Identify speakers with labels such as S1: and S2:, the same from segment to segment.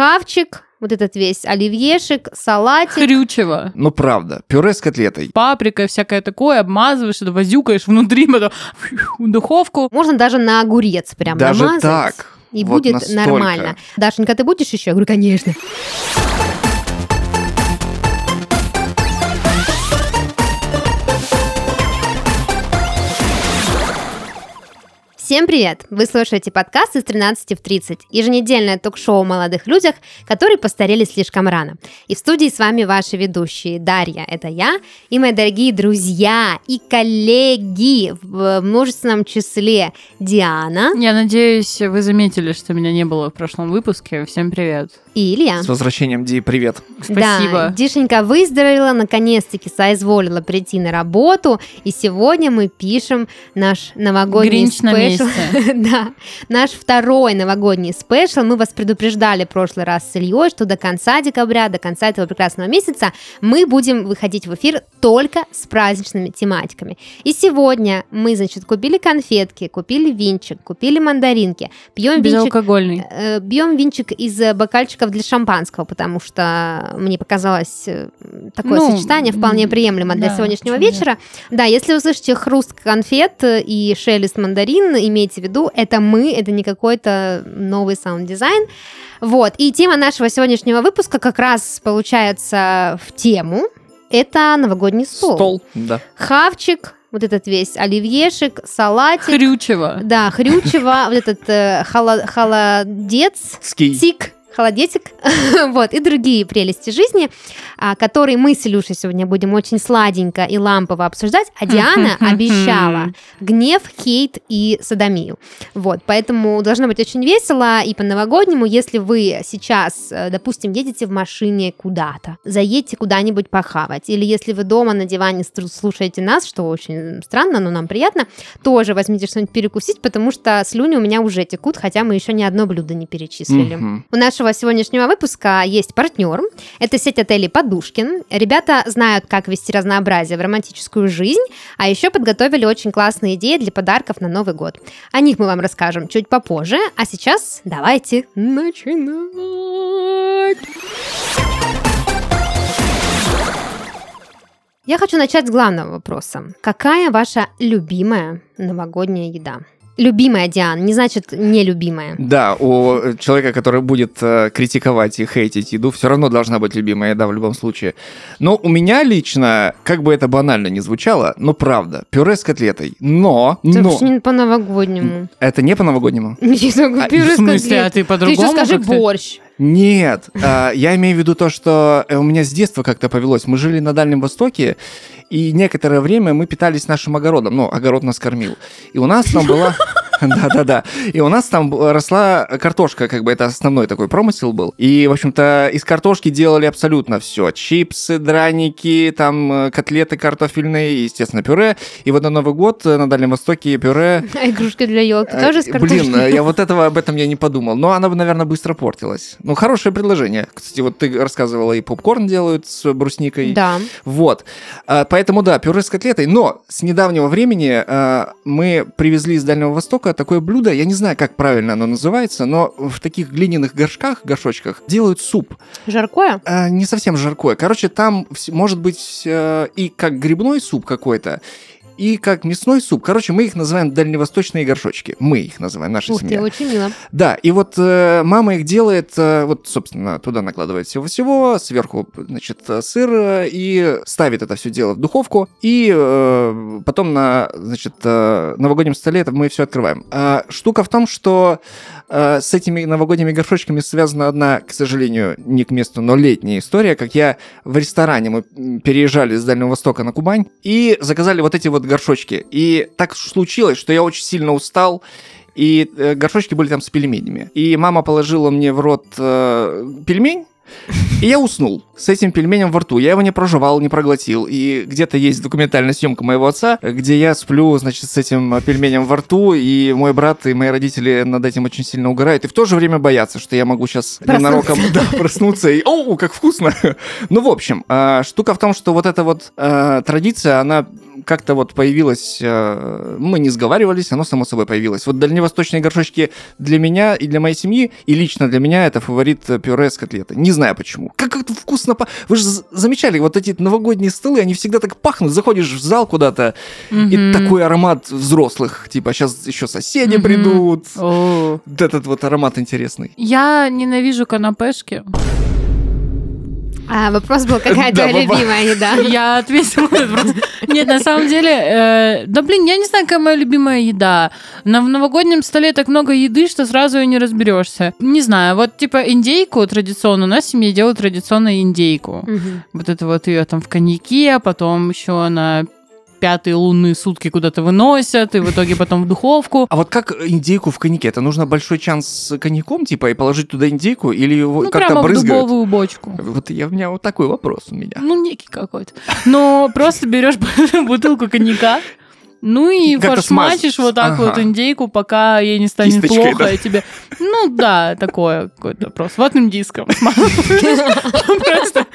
S1: хавчик, вот этот весь оливьешек, салатик.
S2: Хрючево.
S3: Ну, правда, пюре с котлетой.
S2: Паприка, всякое такое, обмазываешь, это возюкаешь внутри, потом в духовку.
S1: Можно даже на огурец прям
S3: Даже
S1: намазать.
S3: так.
S1: И
S3: Вот
S1: будет
S3: настолько.
S1: нормально. Дашенька, ты будешь еще? Я говорю, конечно. Всем привет! Вы слушаете подкаст из 13 в 30, еженедельное ток-шоу о молодых людях, которые постарели слишком рано. И в студии с вами ваши ведущие Дарья, это я, и мои дорогие друзья и коллеги в множественном числе Диана
S2: Я надеюсь, вы заметили, что меня не было в прошлом выпуске. Всем привет.
S1: И Илья.
S3: С возвращением, Ди, привет.
S2: Спасибо.
S1: Да, Дишенька выздоровела, наконец-таки соизволила прийти на работу, и сегодня мы пишем наш новогодний
S2: Гринч на
S1: special.
S2: месте.
S1: да, наш второй новогодний special. Мы вас предупреждали в прошлый раз с Ильей, что до конца декабря, до конца этого прекрасного месяца мы будем выходить в эфир только с праздничными тематиками. И сегодня мы, значит, купили конфетки, купили винчик, купили мандаринки, пьем винчик
S2: Безалкогольный.
S1: Э, Бьем винчик из э, бокальчиков для шампанского, потому что мне показалось э, такое
S2: Ну,
S1: сочетание вполне приемлемо для
S2: да,
S1: сегодняшнего
S2: почему нет?
S1: вечера. Да, если вы слышите хруст конфет э, и шелест мандарин, имейте в виду, это мы, это не какой-то новый саунд-дизайн. Вот, и тема нашего сегодняшнего выпуска как раз получается в тему. Это новогодний стол.
S3: Стол. Да.
S1: Хавчик, вот этот весь оливьешек, салатик.
S2: Хрючево.
S1: Да, хрючево, вот этот э, холо- холодец,
S3: Ски.
S1: тик, холодетик, вот, и другие прелести жизни, а, которые мы с Илюшей сегодня будем очень сладенько и лампово обсуждать, а Диана обещала гнев, хейт и садомию. Вот, поэтому должно быть очень весело и по-новогоднему, если вы сейчас, э, допустим, едете в машине куда-то, заедьте куда-нибудь похавать, или если вы дома на диване слушаете нас, что очень странно, но нам приятно, тоже возьмите что-нибудь перекусить, потому что слюни у меня уже текут, хотя мы еще ни одно блюдо не перечислили. У нашего сегодняшнего выпуска есть партнер. Это сеть отелей Подушкин. Ребята знают, как вести разнообразие в романтическую жизнь, а еще подготовили очень классные идеи для подарков на Новый год. О них мы вам расскажем чуть попозже, а сейчас давайте начинать. Я хочу начать с главного вопроса. Какая ваша любимая новогодняя еда? Любимая, Диан, не значит нелюбимая.
S3: Да, у человека, который будет э, критиковать и хейтить еду, все равно должна быть любимая еда в любом случае. Но у меня лично, как бы это банально не звучало, но правда, пюре с котлетой. Но,
S1: Это
S3: но,
S1: не по-новогоднему.
S3: это не по-новогоднему?
S1: Не такое
S3: А,
S1: пюре
S2: В
S1: с
S2: смысле, а
S1: котлет.
S2: ты
S1: Ты
S2: по-другому?
S1: еще скажи борщ.
S3: Нет, а, я имею в виду то, что э, у меня с детства как-то повелось. Мы жили на Дальнем Востоке, и некоторое время мы питались нашим огородом. Ну, огород нас кормил. И у нас там была... Да-да-да. И у нас там росла картошка, как бы это основной такой промысел был. И, в общем-то, из картошки делали абсолютно все. Чипсы, драники, там э, котлеты картофельные, естественно, пюре. И вот на Новый год э, на Дальнем Востоке пюре
S1: А игрушки для елки
S3: Э,
S1: тоже с картошкой?
S3: Блин, я вот этого об этом я не подумал. Но она бы, наверное, быстро портилась. Ну, хорошее предложение. Кстати, вот ты рассказывала, и попкорн делают с брусникой.
S1: Да.
S3: Вот. А, Поэтому, да, пюре с котлетой. Но с недавнего времени а, мы привезли из Дальнего Востока такое блюдо, я не знаю, как правильно оно называется, но в таких глиняных горшках, горшочках делают суп.
S1: Жаркое?
S3: А, не совсем жаркое. Короче, там может быть э, и как грибной суп какой-то, и как мясной суп. Короче, мы их называем дальневосточные горшочки. Мы их называем, наша
S1: Ух ты,
S3: семья.
S1: очень мило.
S3: Да, и вот э, мама их делает, э, вот, собственно, туда накладывает всего-всего, сверху, значит, э, сыр э, и ставит это все дело в духовку, и э, потом на, значит, э, новогоднем столе это мы все открываем. А штука в том, что э, с этими новогодними горшочками связана одна, к сожалению, не к месту, но летняя история, как я в ресторане, мы переезжали с Дальнего Востока на Кубань, и заказали вот эти вот горшочки. И так случилось, что я очень сильно устал, и э, горшочки были там с пельменями. И мама положила мне в рот э, пельмень, и я уснул с этим пельменем во рту. Я его не прожевал, не проглотил. И где-то есть документальная съемка моего отца, где я сплю, значит, с этим э, пельменем во рту, и мой брат и мои родители над этим очень сильно угорают. И в то же время боятся, что я могу сейчас
S1: Проснуться.
S3: ненароком да, проснуться и «Оу, как вкусно!» Ну, в общем, э, штука в том, что вот эта вот традиция, она как-то вот появилось, э, мы не сговаривались, оно само собой появилось. Вот дальневосточные горшочки для меня и для моей семьи, и лично для меня это фаворит э, пюре с котлеты. Не знаю почему. Как это вкусно... па- Вы же замечали, вот эти новогодние столы, они всегда так пахнут. Заходишь в зал куда-то, и
S2: Мгм.
S3: такой аромат взрослых. Типа, сейчас еще соседи
S2: Мгм.
S3: придут. Вот этот вот аромат интересный.
S2: Я ненавижу канапешки.
S1: А, вопрос был, какая твоя любимая еда?
S2: Я ответила на этот вопрос. Нет, на самом деле, э, да блин, я не знаю, какая моя любимая еда. На в новогоднем столе так много еды, что сразу и не разберешься. Не знаю, вот типа индейку традиционно, у нас в семье делают традиционно индейку. Вот это вот ее там в коньяке, а потом еще на пятые лунные сутки куда-то выносят, и в итоге потом в духовку.
S3: А вот как индейку в коньяке? Это нужно большой чан с коньяком, типа, и положить туда индейку? Или его
S2: Ну,
S3: как-то
S2: прямо в
S3: брызгают?
S2: дубовую бочку.
S3: Вот я, у меня вот такой вопрос у меня.
S2: Ну, некий какой-то. Но просто берешь бутылку коньяка, ну и
S3: Как-то
S2: форшмачишь вот так вот
S3: ага.
S2: индейку, пока ей не станет
S3: Кисточкой,
S2: плохо,
S3: да?
S2: и тебе... Ну да, такое какое-то просто ватным диском. Просто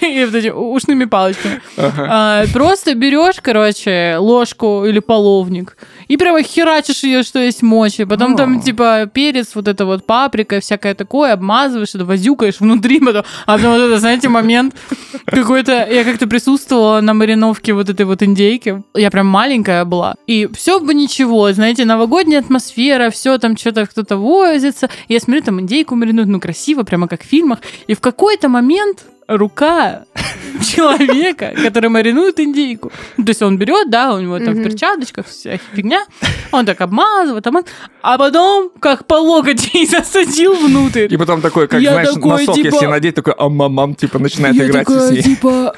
S2: и вот ушными палочками. А, Просто берешь, короче, ложку или половник и прямо херачишь ее, что есть мочи. Потом там, типа, перец, вот это вот паприка, всякое такое, обмазываешь, это возюкаешь внутри, потом, а потом вот это, знаете, момент какой-то... Я как-то присутствовала на мариновке вот этой вот индейки. Я прям маленькая была. И все бы ничего, знаете, новогодняя атмосфера, все там что-то кто-то возится. Я смотрю, там индейку маринуют, ну, красиво, прямо как в фильмах. И в какой-то момент рука человека, который маринует индейку. Ну, То есть он берет, да, у него там в перчаточках вся фигня, он так обмазывает, обмаз- а потом как по локоть ей засадил внутрь.
S3: И потом такой, как, знаешь, носок,
S2: типа-
S3: если надеть, такой ам-мам-мам, типа, начинает играть с ней.
S2: типа,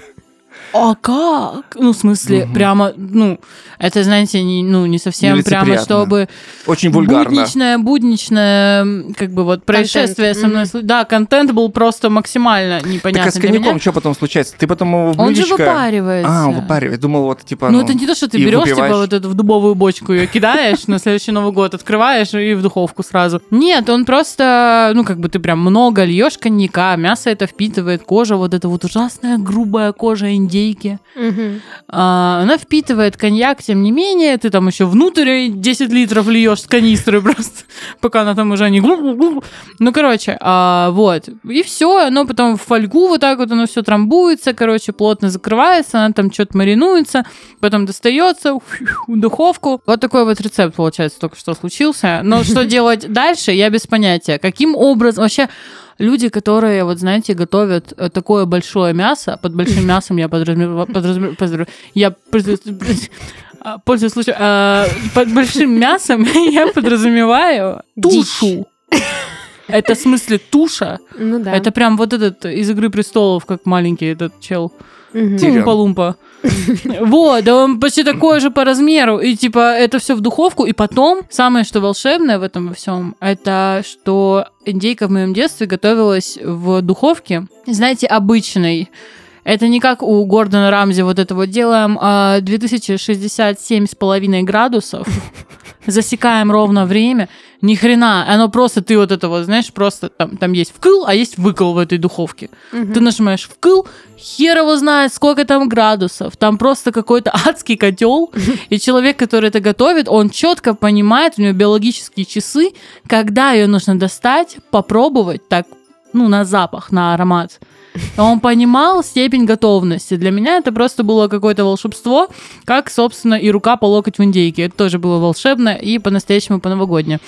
S2: а как? Ну, в смысле,
S3: Мгм.
S2: прямо, ну, это, знаете, не, ну, не совсем прямо, чтобы
S3: Очень вульгарно.
S2: будничное, будничное, как бы вот происшествие со мной. Слу- Да, контент был просто максимально
S3: Так
S2: непонятный
S3: а с коньяком что потом случается? Ты потом его в
S2: Он же
S3: блюдечко-
S2: выпаривается.
S3: А, он выпаривает. Думал, вот, типа,
S2: Ну, это не то, что ты берешь, типа,
S3: выпиваешь.
S2: вот эту в дубовую бочку ее кидаешь, на следующий Новый год открываешь и в духовку сразу. Нет, он просто, ну, как бы ты прям много льешь коньяка, мясо это впитывает, кожа, вот эта вот ужасная грубая кожа индейки.
S1: Мгм.
S2: А, она впитывает коньяк, тем не менее, ты там еще внутрь 10 литров льешь с канистры просто, пока она там уже не... Ну, короче, а, вот. И все, оно потом в фольгу вот так вот оно все трамбуется, короче, плотно закрывается, она там что-то маринуется, потом достается в духовку. Вот такой вот рецепт, получается, только что случился. Но что делать дальше, я без понятия. Каким образом... Вообще, люди, которые, вот знаете, готовят э, такое большое мясо, под большим мясом я подразумеваю, я а, пользуясь случаем, а, под большим мясом я подразумеваю тушу. Это в смысле туша.
S1: Ну да.
S2: Это прям вот этот из Игры престолов, как маленький этот чел.
S1: Мгм.
S3: Тирион.
S2: Вот, да он почти такой же по размеру. И типа это все в духовку. И потом, самое что волшебное в этом всем, это что индейка в моем детстве готовилась в духовке. Знаете, обычной. Это не как у Гордона Рамзи вот это вот делаем а, 2067,5 градусов, засекаем ровно время, ни хрена, оно просто, ты вот это вот, знаешь, просто там, там есть вкл, а есть выкл в этой духовке.
S1: Мгм.
S2: Ты нажимаешь вкл, хер его знает, сколько там градусов. Там просто какой-то адский котел. И человек, который это готовит, он четко понимает, у него биологические часы, когда ее нужно достать, попробовать так, ну, на запах, на аромат. Он понимал степень готовности. Для меня это просто было какое-то волшебство, как, собственно, и рука по локоть в индейке. Это тоже было волшебно и по-настоящему по-новогоднему.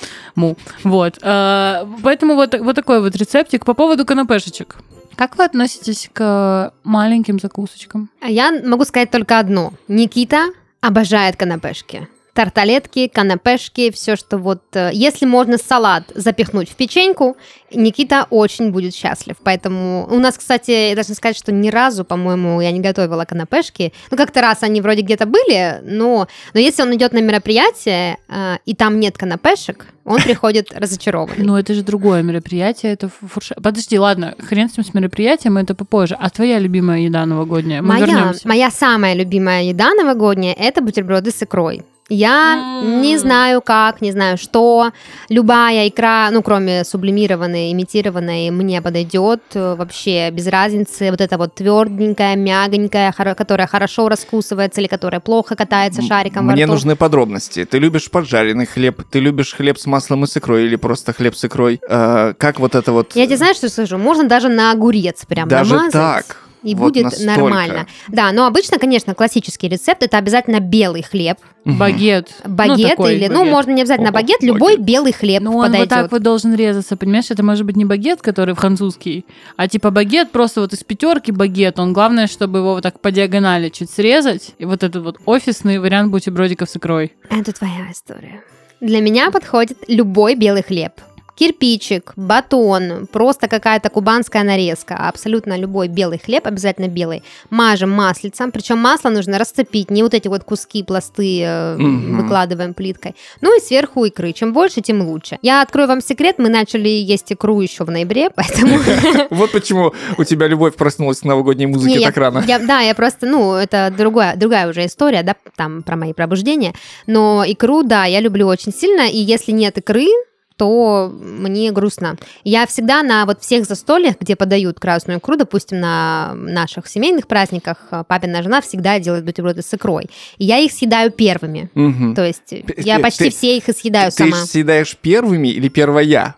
S2: Вот. Э, Поэтому вот, вот такой вот рецептик. По поводу канапешечек. Как вы относитесь к маленьким закусочкам?
S1: А Я могу сказать только одно. Никита обожает канапешки. Тарталетки, канапешки, все, что вот... э, Если можно салат запихнуть в печеньку, Никита очень будет счастлив. Поэтому у нас, кстати, я должна сказать, что ни разу, по-моему, я не готовила канапешки. Ну, как-то раз они вроде где-то были, но, но если он идет на мероприятие, э, и там нет канапешек, он приходит разочарованный.
S2: Ну, это же другое мероприятие, это фуршет. Подожди, ладно, хрен с ним с мероприятием, это попозже. А твоя любимая еда новогодняя? Мы
S1: Моя,
S2: вернемся.
S1: моя самая любимая еда новогодняя – это бутерброды с икрой. Я
S2: М.
S1: не знаю как, не знаю что. Любая икра, ну, кроме сублимированной, имитированной, мне подойдет э, вообще без разницы. Вот это вот тверденькая, мягонькая, хоро- которая хорошо раскусывается или которая плохо катается шариком
S3: Мне нужны подробности. Ты любишь поджаренный хлеб? Ты любишь хлеб с маслом и с икрой или просто хлеб с икрой? Э, как вот это вот...
S1: Я тебе знаешь, что скажу? Можно даже на огурец прям
S3: Даже
S1: намазать.
S3: так?
S1: И
S3: Вот
S1: будет
S3: настолько.
S1: нормально. Да, но обычно, конечно, классический рецепт это обязательно белый хлеб.
S2: Багет. Ну,
S1: Багет
S2: такой
S1: или, ну,
S2: багет.
S1: можно не обязательно
S3: О,
S1: багет, любой
S3: багет.
S1: белый хлеб
S2: Ну, он
S1: подойдет.
S2: вот так вот должен резаться, понимаешь? Это может быть не багет, который французский, а типа багет просто вот из пятерки багет. Он главное, чтобы его вот так по диагонали чуть срезать. И вот этот вот офисный вариант бутербродиков с икрой.
S1: Это твоя история. Для меня подходит любой белый хлеб. Кирпичик, батон, просто какая-то кубанская нарезка. Абсолютно любой белый хлеб, обязательно белый. Мажем маслицем, причем масло нужно расцепить, не вот эти вот куски, пласты э,
S3: Мгм.
S1: выкладываем плиткой. Ну и сверху икры. Чем больше, тем лучше. Я открою вам секрет, мы начали есть икру еще в ноябре, поэтому...
S3: Вот почему у тебя любовь проснулась к новогодней музыке так рано.
S1: да, я просто, ну, это другая уже история, да, там про мои пробуждения. Но икру, да, я люблю очень сильно, и если нет икры, то мне грустно. Я всегда на вот всех застольях, где подают красную икру, допустим, на наших семейных праздниках, э, папина жена всегда делает бутерброды с икрой. И я их съедаю первыми.
S3: Мгм.
S1: То есть я
S3: ты-
S1: почти
S3: ты-
S1: все их и съедаю
S3: Ты
S1: сама.
S3: съедаешь первыми или первая?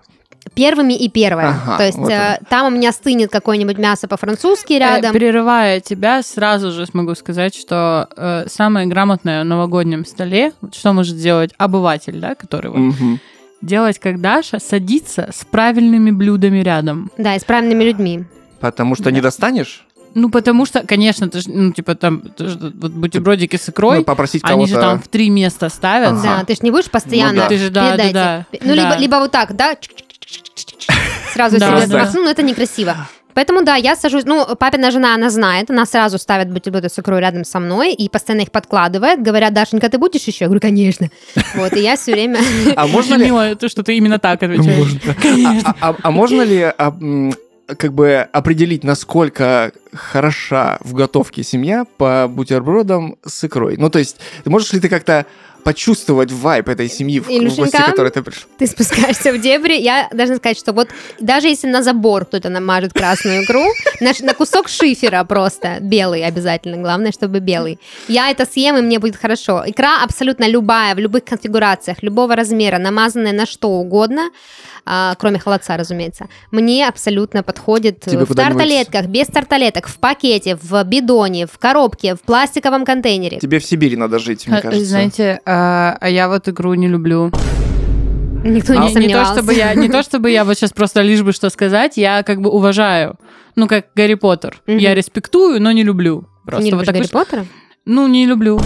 S1: Первыми и первое.
S3: Ага,
S1: То есть
S3: вот
S1: э, там у меня стынет какое-нибудь мясо по-французски
S2: Э,
S1: рядом.
S2: Перерывая тебя, сразу же смогу сказать, что э, самое грамотное в новогоднем столе, что может сделать обыватель, да, который вот,
S3: Мгм.
S2: Делать, как Даша, садиться с правильными блюдами рядом.
S1: Да, и с правильными людьми.
S3: Потому что не достанешь?
S2: Ну, потому что, конечно, ты ж, ну, типа, там, ты ж вот бутербродики с икрой,
S3: Ну, попросить
S2: они же там в три места ставят.
S3: Ага.
S1: Да, ты же не будешь постоянно
S3: Ну да.
S2: Ты же, да,
S1: передайте.
S2: да, да.
S1: Ну, либо,
S2: Да.
S1: либо вот так, да, сразу
S2: Да,
S1: себе
S3: да.
S1: но это некрасиво. Поэтому, да, я сажусь, ну, папина жена, она знает, она сразу ставит бутерброды с икрой рядом со мной и постоянно их подкладывает, говорят, Дашенька, ты будешь еще? Я говорю, конечно. Вот, и я все время...
S3: А можно ли...
S2: мило, то, что ты именно так отвечаешь.
S3: А, а- а можно ли а, как бы определить, насколько хороша в готовке семья по бутербродам с икрой? Ну, то есть, можешь ли ты как-то почувствовать вайп этой семьи, в
S1: Илюшенька?
S3: которой ты пришел?
S1: Ты спускаешься в дебри, я должна сказать, что вот даже если на забор кто-то намажет красную икру, на, на кусок шифера просто, белый обязательно, главное, чтобы белый, я это съем, и мне будет хорошо. Икра абсолютно любая, в любых конфигурациях, любого размера, намазанная на что угодно, а, кроме холодца, разумеется, мне абсолютно подходит
S3: Тебе
S1: в тарталетках, без тарталеток, в пакете, в бидоне, в коробке, в пластиковом контейнере.
S3: Тебе в Сибири надо жить, мне
S2: А,
S3: кажется.
S2: Знаете, а, а я вот игру не люблю.
S1: Никто не
S2: Не, не то, чтобы я, не то, чтобы я вот сейчас просто лишь бы что сказать, я как бы уважаю. Ну, как Гарри Поттер.
S1: Мгм.
S2: Я респектую, но не люблю. Просто
S1: не
S2: вот
S1: любишь
S2: так
S1: Гарри
S2: вышло.
S1: Поттера?
S2: Ну, не люблю,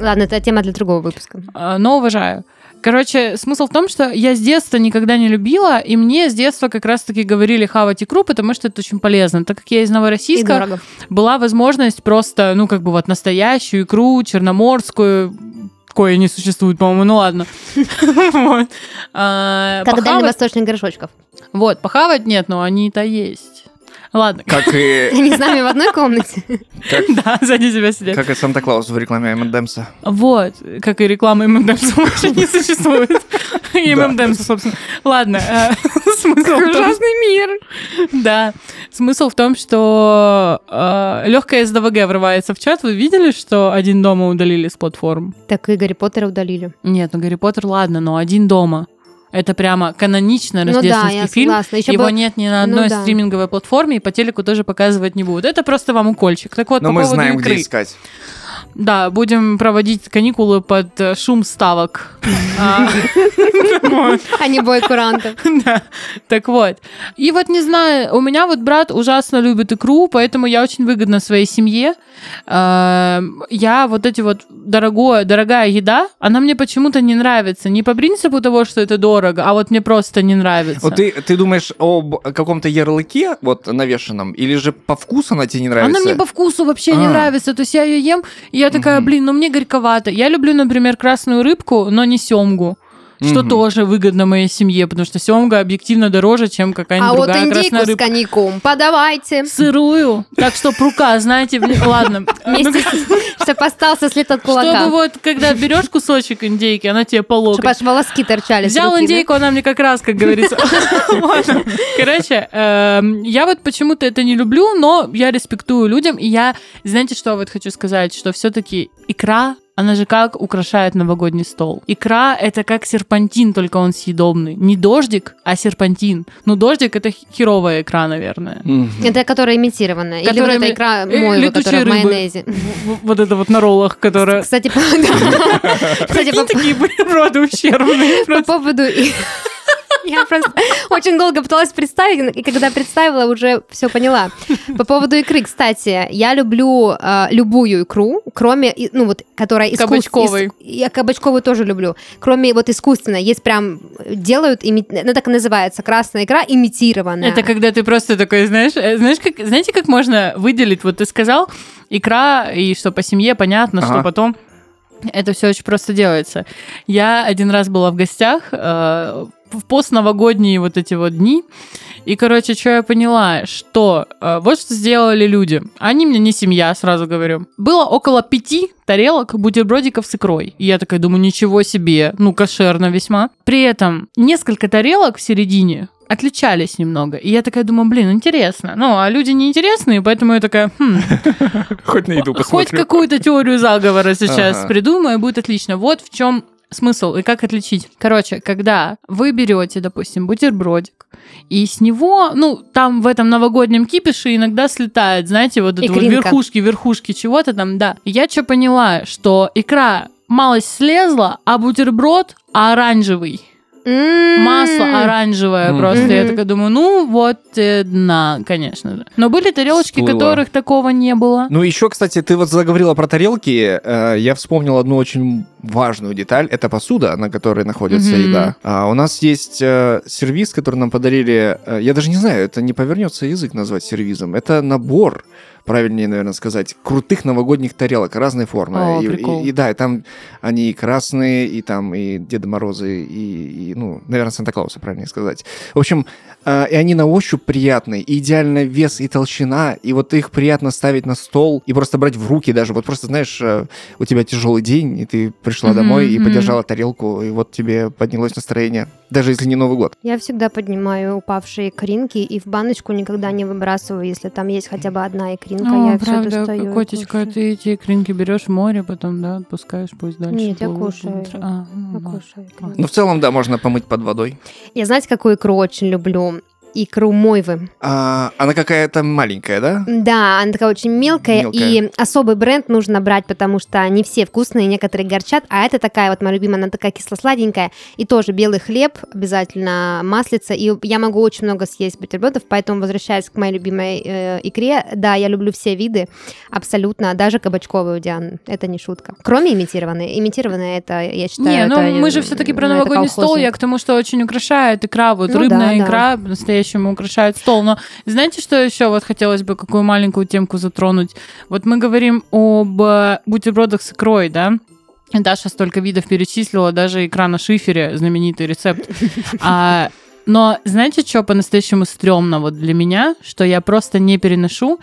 S1: Ладно, это тема для другого выпуска.
S2: а, но уважаю. Короче, смысл в том, что я с детства никогда не любила, и мне с детства как раз-таки говорили хавать икру, потому что это очень полезно. Так как я из Новороссийска, была возможность просто, ну, как бы вот настоящую икру, черноморскую, кое не существует, по-моему, ну ладно. А,
S1: Как дальневосточных горшочков.
S2: Вот, похавать нет, но они-то есть. Ладно,
S3: Как и,
S1: Они с нами в одной комнате.
S2: да, сзади тебя сидят.
S3: как и Санта-Клаус в рекламе M&M's'а.
S2: Вот, как и реклама ММДМС больше не существует. И ММДМС, собственно. Ладно, э, смысл том,
S1: мир.
S2: Да. Смысл в том, что легкая СДВГ врывается в чат. Вы видели, что один дома удалили с платформ?
S1: Так и Гарри Поттера удалили.
S2: Нет, ну Гарри Поттер, ладно, но один дома. Это прямо канонично
S1: Ну да,
S2: рождественский
S1: я
S2: фильм.
S1: согласна. Еще
S2: Его
S1: бы-
S2: нет ни на
S1: Ну
S2: одной
S1: да.
S2: стриминговой платформе, и по телеку тоже показывать не будут. Это просто вам укольчик. Так вот,
S3: Но
S2: по
S3: мы
S2: поводу
S3: знаем,
S2: икры.
S3: где искать.
S2: Да, будем проводить каникулы под э, шум ставок. А.
S1: А не бой курантов.
S2: Да, так вот. И вот не знаю, у меня вот брат ужасно любит икру, поэтому я очень выгодна своей семье. Эм, Я вот эти вот дорогое, дорогая еда, она мне почему-то не нравится. Не по принципу того, что это дорого, а вот мне просто не нравится.
S3: Вот ты, ты думаешь об каком-то ярлыке, вот, навешенном, или же по вкусу она тебе не нравится?
S2: Она мне по вкусу вообще не
S3: А.
S2: нравится. То есть я ее ем, и я такая, блин, ну мне горьковато. Я люблю, например, красную рыбку, но не семгу. Что
S3: Мгм.
S2: тоже выгодно моей семье, потому что семга объективно дороже, чем какая-нибудь
S1: А вот
S2: другая
S1: индейку
S2: красная
S1: с
S2: рыбка.
S1: коньяком подавайте.
S2: Сырую. Так что рука, знаете, блин, ладно.
S1: С- чтобы остался след от
S2: Чтобы
S1: кулака.
S2: вот, когда берешь кусочек индейки, она тебе по локоть.
S1: Чтобы аж волоски торчали с
S2: Взял индейку, она мне как раз, как говорится. Короче, эм, я вот почему-то это не люблю, но я респектую людям. И я, знаете, что вот хочу сказать? Что все-таки икра она же как украшает новогодний стол. Икра — это как серпантин, только он съедобный. Не дождик, а серпантин. Ну, дождик — это херовая икра, наверное.
S3: Мгм.
S1: Это которая имитированная. Или вот
S2: Которая
S1: эта
S2: ми-
S1: икра
S2: э,
S1: моего,
S2: летучие
S1: которая в
S2: рыбы.
S1: майонезе.
S2: В- Вот это вот на роллах, которая...
S1: Кстати. Кстати,
S2: такие бутерброды ущербные.
S1: по поводу... Я просто очень долго пыталась представить, и когда представила, уже все поняла. По поводу икры, кстати, я люблю э, любую икру, кроме, ну вот, которая искус-
S2: Кабачковой.
S1: ис- Я кабачковую тоже люблю. Кроме вот искусственной, есть прям, э, делают, ими- ну так и называется, красная икра имитированная.
S2: Это когда ты просто такой, знаешь, э, знаешь, как, знаете, как можно выделить? Вот ты сказал, икра, и что по семье понятно, что
S3: Ага.
S2: потом это все очень просто делается. Я один раз была в гостях э, в постновогодние вот эти вот дни, и, короче, что я поняла, что э, вот что сделали люди. Они мне не семья, сразу говорю. Было около пяти тарелок бутербродиков с икрой. И я такая думаю, ничего себе, ну, кошерно весьма. При этом несколько тарелок в середине отличались немного. И я такая думаю, блин, интересно. Ну, а люди неинтересные, поэтому я такая, хм,
S3: Хоть на еду
S2: Хоть
S3: посмотрю.
S2: какую-то теорию заговора сейчас придумаю, будет отлично. Вот в чем смысл и как отличить. Короче, когда вы берете, допустим, бутербродик, и с него, ну, там в этом новогоднем кипише иногда слетает, знаете, вот это вот верхушки, верхушки чего-то там, да. И я что поняла, что икра малость слезла, а бутерброд оранжевый.
S1: М.
S2: Масло оранжевое просто. Я такая думаю, ну вот, э, на, конечно же. Но были тарелочки,
S3: Всплыло.
S2: которых такого не было.
S3: Ну, еще, кстати, ты вот заговорила про тарелки. э, я вспомнил одну очень важную деталь. Это посуда, на которой находится еда. А, у нас есть э, сервиз, который нам подарили. э, я даже не знаю, это не повернется язык назвать сервизом. Это набор правильнее, наверное, сказать, крутых новогодних тарелок разной формы.
S2: О,
S3: и,
S2: прикол.
S3: и- и да, и там они и красные, и там и Деда Морозы, и, и, ну, наверное, Санта-Клауса, правильнее сказать. В общем, э, и они на ощупь приятные, и идеально вес и толщина, и вот их приятно ставить на стол и просто брать в руки даже. Вот просто, знаешь, э, у тебя тяжелый день, и ты пришла
S2: Мгм,
S3: домой и подержала тарелку, и вот тебе поднялось настроение, даже если не Новый год.
S1: Я всегда поднимаю упавшие икринки и в баночку никогда не выбрасываю, если там есть хотя бы одна икринка,
S2: О,
S1: я все
S2: правда,
S1: достаю. и
S2: котечка, ты эти икринки берешь в море, потом, да, отпускаешь, пусть дальше.
S1: Нет, я кушаю.
S2: А, ну,
S1: Я
S2: ладно.
S1: кушаю икринки.
S3: Ну, в целом, да, можно помыть под водой.
S1: Я знаете, какую икру очень люблю? Икру мойвы.
S3: А, она какая-то маленькая, да?
S1: Да, она такая очень мелкая,
S3: Мелкая.
S1: и особый бренд нужно брать, потому что не все вкусные, некоторые горчат, а это такая вот моя любимая, она такая кисло-сладенькая, и тоже белый хлеб, обязательно маслица, и я могу очень много съесть бутербродов, поэтому возвращаясь к моей любимой э, икре, да, я люблю все виды, абсолютно, даже кабачковую, Диан, это не шутка. Кроме имитированной, имитированная это, я считаю,
S2: Не, ну
S1: это,
S2: мы же все-таки про
S1: ну, это
S2: новогодний стол. Я к тому, что очень украшает икра, вот
S1: Ну
S2: рыбная
S1: да, да.
S2: икра по-настоящему украшает стол. Но знаете, что еще вот хотелось бы какую маленькую темку затронуть? Вот мы говорим об э, бутербродах с икрой, да? Даша столько видов перечислила, даже икра на шифере, знаменитый рецепт. А, но знаете, что по-настоящему стрёмно вот для меня, что я просто не переношу?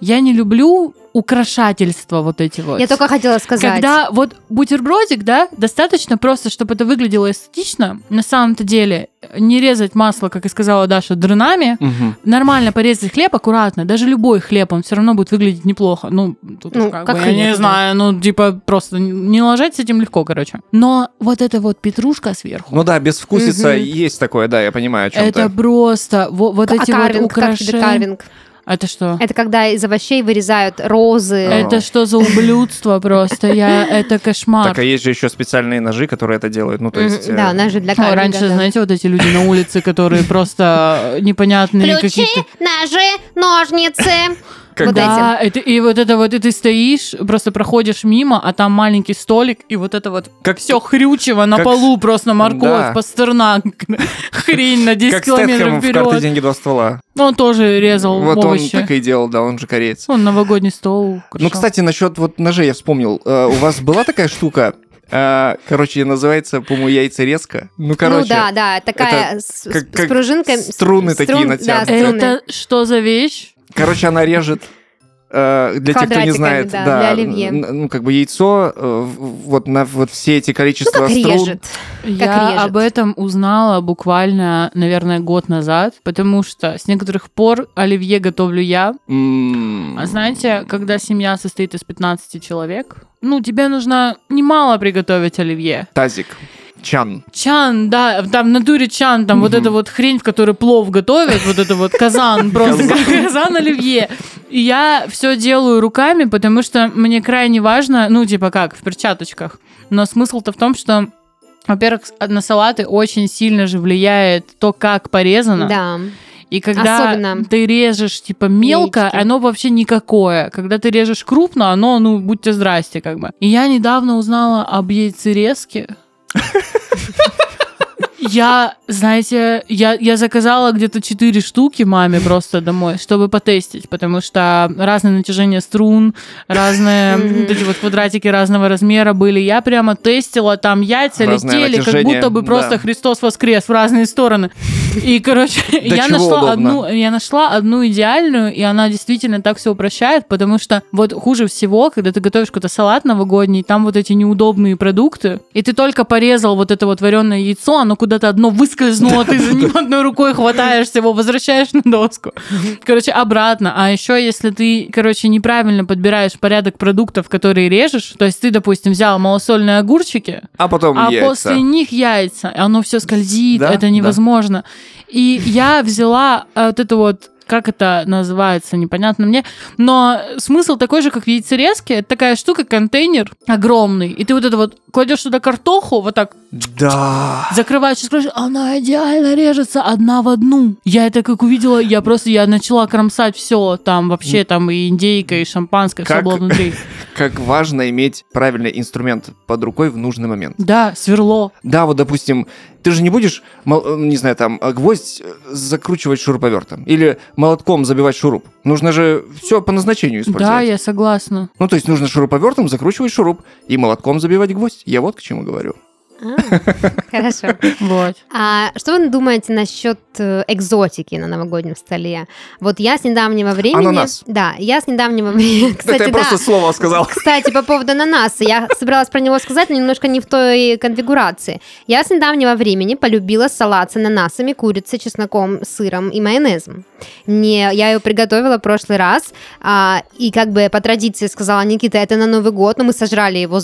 S2: Я не люблю украшательства вот эти вот.
S1: Я только хотела сказать.
S2: Когда вот бутербродик, да, достаточно просто, чтобы это выглядело эстетично. На самом-то деле не резать масло, как и сказала Даша, дрынами.
S3: Мгм.
S2: Нормально порезать хлеб аккуратно. Даже любой хлеб, он все равно будет выглядеть неплохо. Ну, тут
S1: Ну,
S2: как,
S1: как
S2: бы, я не знаю, ну, типа, просто не ложать с этим легко, короче. Но вот эта вот петрушка сверху,
S3: Ну да, без вкусица
S1: Мгм.
S3: есть такое, да, я понимаю, о чем
S2: это
S3: ты.
S2: просто во- вот
S1: А
S2: эти вот
S1: карвинг, как тебе
S2: украшения.
S1: карвинг?
S2: Это что?
S1: Это когда из овощей вырезают розы.
S2: Это что за ублюдство просто? Я это кошмар.
S3: Так, а есть же еще специальные ножи, которые это делают. Ну, то есть... э,
S1: Да, ножи для
S2: О,
S1: карвинга.
S2: раньше, знаете, вот эти люди на улице, которые просто непонятные
S1: Ключи,
S2: какие-то...
S1: ножи, ножницы.
S3: Как
S1: Вот.
S2: Да, это, и вот это вот, и ты стоишь, просто проходишь мимо, а там маленький столик, и вот это вот
S3: Как
S2: все хрючево на
S3: как
S2: полу, просто морковь,
S3: Да.
S2: пастернак, хрень на 10
S3: Как Стэтхэм
S2: километров
S3: в карты
S2: вперед.
S3: деньги два ствола.
S2: Он тоже резал
S3: Вот он
S2: овощи.
S3: так и делал, да, он же кореец.
S2: Он новогодний стол
S3: Ну,
S2: украшал.
S3: кстати, насчет вот ножей я вспомнил. Э, У вас была такая штука? А, Короче, называется, по-моему, яйцерезка. Ну, короче,
S1: ну да, да, такая
S3: это
S1: с,
S3: как-
S1: с
S3: как
S1: пружинкой.
S3: струны такие
S1: Да,
S3: натянутые.
S1: струны.
S2: Это что за вещь?
S3: Короче, она режет э, для тех, кто не знает,
S1: да, оливье.
S3: ну, как бы яйцо, э, вот на вот все эти
S1: Ну,
S3: количества
S1: как
S3: струн.
S1: режет.
S2: Я
S1: режет.
S2: об этом узнала буквально, наверное, год назад, потому что с некоторых пор оливье готовлю я. А знаете, когда семья состоит из 15 человек, ну, тебе нужно немало приготовить оливье.
S3: Тазик. Чан.
S2: Чан, да, там в натуре чан, там вот
S3: Мгм.
S2: эта вот хрень, в которой плов готовят, вот это вот казан, просто казан оливье. И я все делаю руками, потому что мне крайне важно, ну, типа как, в перчаточках. Но смысл-то в том, что во-первых, на салаты очень сильно же влияет то, как порезано.
S1: Да.
S2: И когда
S1: Особенно
S2: ты режешь типа мелко,
S1: яички.
S2: оно вообще никакое. Когда ты режешь крупно, оно, ну, будьте здрасте, как бы. И я недавно узнала об яйцерезке. Я, знаете, я, я заказала где-то 4 штуки маме просто домой, чтобы потестить, потому что разное натяжение струн, разные вот эти вот квадратики разного размера были. Я прямо тестила, там яйца
S3: Разное
S2: летели, как будто бы просто
S3: да.
S2: Христос воскрес в разные стороны. И, короче, я нашла
S3: удобно.
S2: одну, я нашла одну идеальную, и она действительно так все упрощает, потому что вот хуже всего, когда ты готовишь какой-то салат новогодний, там вот эти неудобные продукты, и ты только порезал вот это вот вареное яйцо, оно куда-то одно выскользнуло, ты за ним одной рукой хватаешься, его возвращаешь на доску. Короче, обратно. А еще, если ты, короче, неправильно подбираешь порядок продуктов, которые режешь, то есть ты, допустим, взял малосольные огурчики,
S3: А потом
S2: а
S3: яйца.
S2: после них яйца, оно все скользит,
S3: Да,
S2: это
S3: да.
S2: невозможно. И я взяла э, вот это вот как это называется, непонятно мне. Но смысл такой же, как в яйцерезке. Это такая штука, контейнер огромный. И ты вот это вот кладешь туда картоху, вот так
S3: Да.
S2: закрываешь и скрываешь, она идеально режется одна в одну. Я это как увидела, я просто, я начала кромсать все. Там вообще там и индейка, и шампанское, все
S3: Как-
S2: было внутри.
S3: Как важно иметь правильный инструмент под рукой в нужный момент.
S2: Да, сверло.
S3: Да, вот, допустим, ты же не будешь, э, не знаю, там, гвоздь э, закручивать шуруповертом или молотком забивать шуруп. Нужно же все по назначению использовать.
S2: Да, я согласна.
S3: Ну, то есть нужно шуруповертом закручивать шуруп и молотком забивать гвоздь. Я вот к чему говорю.
S1: А, Хорошо.
S2: Вот.
S1: А что вы думаете насчет э, экзотики на новогоднем столе? Вот я с недавнего времени...
S3: Ананас.
S1: Да, я с недавнего времени... Кстати,
S3: Это я просто слово сказал.
S1: Кстати, по поводу ананаса, я собиралась про него сказать, но немножко не в той конфигурации. Я с недавнего времени полюбила салат с ананасами, курицей, чесноком, сыром и майонезом. Не, я ее приготовила в прошлый раз, а, и как бы по традиции сказала Никита, это на Новый год, но мы сожрали его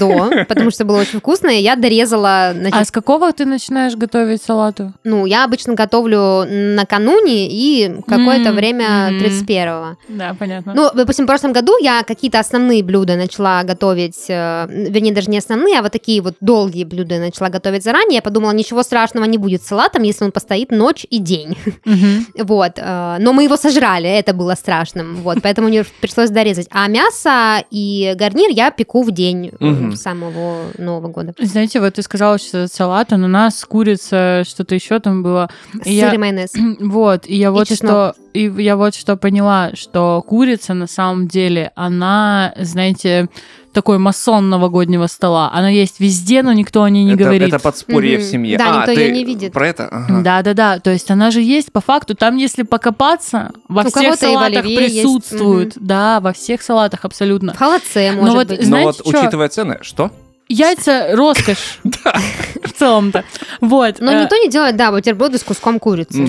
S1: до, потому что было очень вкусно, и я дорезала, значит,
S2: А с какого ты начинаешь готовить салату?
S1: ну, я обычно готовлю накануне и какое-то
S2: М,
S1: время
S2: мгм.
S1: 31-го.
S2: Да, понятно.
S1: Ну, допустим, в прошлом году я какие-то основные блюда начала готовить, э, вернее, даже не основные, а вот такие вот долгие блюда начала готовить заранее. Я подумала, ничего страшного не будет с салатом, если он постоит ночь и день.
S2: Мгм.
S1: Вот. э, Но мы его сожрали, это было страшным. Вот, поэтому мне пришлось дорезать. А мясо и гарнир я пеку в день
S3: Мгм.
S1: самого Нового года.
S2: Знаете, вот ты сказала, что это салат, ананас, курица, что-то еще там было. И
S1: Сыр
S2: я-
S1: и майонез.
S2: Вот, и я вот
S1: чеснок.
S2: что, и я вот что поняла, что курица на самом деле, она, знаете, такой масон новогоднего стола. Она есть везде, но никто о ней не
S3: это,
S2: говорит.
S3: это подспорье
S1: Мгм.
S3: в семье.
S1: Да,
S3: а,
S1: никто
S3: ты
S1: её не видит.
S3: Про это? Ага.
S2: Да, да, да. То есть она же есть по факту. Там, если покопаться, во
S1: У
S2: всех салатах
S1: оливье есть.
S2: присутствует. Да, во всех салатах абсолютно.
S1: В холодце, может
S2: вот
S1: быть.
S3: Но
S2: знаете
S3: вот,
S2: чё?
S3: учитывая цены, что?
S2: Яйца роскошь. В целом-то. Вот.
S1: Но
S2: э,
S1: никто не делает, да, бутерброды с куском курицы.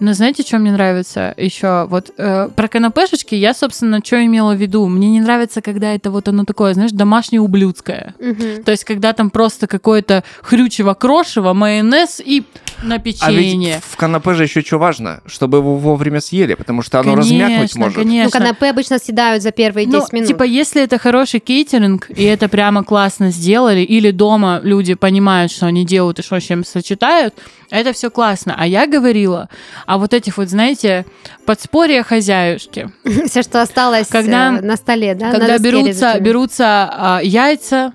S2: Но знаете, что мне нравится еще? Вот э, про канапешечки я, собственно, что имела в виду? Мне не нравится, когда это вот оно такое, знаешь, домашнее ублюдское. То есть, когда там просто какое-то хрючево-крошево, майонез и на
S3: А
S2: печенье.
S3: ведь в канапе же еще что важно, чтобы его вовремя съели, потому что оно размякнуть
S2: Конечно,
S3: может.
S1: Ну,
S2: конечно.
S1: канапе обычно съедают за первые 10
S2: Ну,
S1: минут.
S2: типа, если это хороший кейтеринг, и это прямо классно сделали, или дома люди понимают, что они делают и что с чем сочетают, это все классно. А я говорила о вот этих вот, знаете, подспорья хозяюшки.
S1: Все, что осталось
S2: Когда-
S1: э, на столе, да?
S2: когда берутся, берутся а, яйца,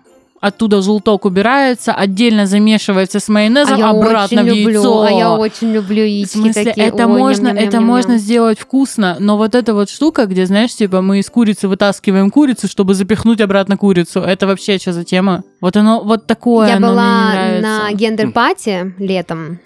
S2: оттуда желток убирается, отдельно замешивается с майонезом,
S1: а я
S2: обратно
S1: очень
S2: в
S1: люблю,
S2: яйцо.
S1: а я очень люблю
S2: В
S1: яички
S2: смысле,
S1: такие.
S2: это
S1: Ой,
S2: можно, это
S1: ням-ням-ням-ням.
S2: можно сделать вкусно, но вот эта вот штука, где, знаешь, типа мы из курицы вытаскиваем курицу, чтобы запихнуть обратно курицу, это вообще что за тема? Вот оно, вот такое,
S1: Я
S2: оно мне не
S1: была на гендер-пати летом.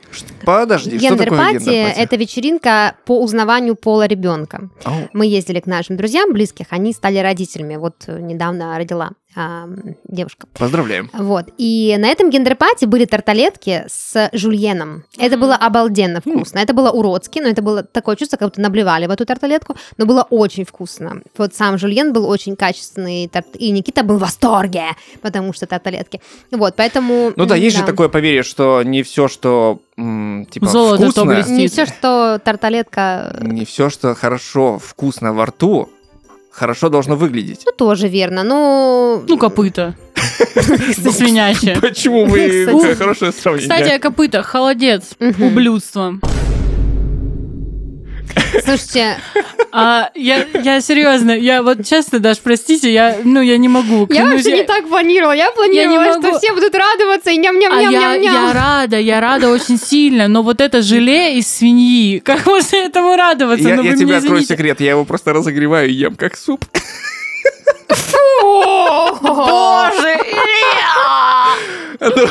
S3: Подожди, что такое
S1: Гендер-пати это вечеринка по узнаванию пола ребенка.
S3: Ау.
S1: Мы ездили к нашим друзьям близких, они стали родителями. Вот э, недавно родила а, девушка.
S3: Поздравляем.
S1: Вот. И на этом гендер-пати были тарталетки с жульеном. Это было обалденно вкусно. Это было уродски, но это было такое чувство, как будто наблевали в эту тарталетку, но было очень вкусно. Вот сам жульен был очень качественный, тарт- и Никита был в восторге, потому что тарталетки. Вот, поэтому...
S3: Ну да, есть же такое поверье, что не все, что м, типа
S2: Золото то
S3: вкусно.
S1: Не все, что тарталетка...
S3: не все, что хорошо, вкусно во рту, хорошо должно выглядеть.
S1: Ну, тоже верно, но...
S2: Ну, копыта. Свинячье.
S3: Почему вы
S1: Кстати.
S3: такое хорошее сравнение?
S2: Кстати, о копытах. Холодец. Ублюдство.
S1: Слушайте,
S2: А, я, я серьезно, я вот честно, даже простите, я, ну, я не могу.
S1: я вообще не так планировала. Я планировала,
S2: могу.
S1: что все будут радоваться и
S2: А я,
S1: ням-ням-ням-ням-ням.
S2: я рада, я рада очень сильно, но вот это желе из свиньи, как можно этому радоваться?
S3: Я,
S2: ну,
S3: я тебе открою
S2: извините.
S3: секрет, я его просто разогреваю и ем как суп.
S2: Боже!
S3: Это,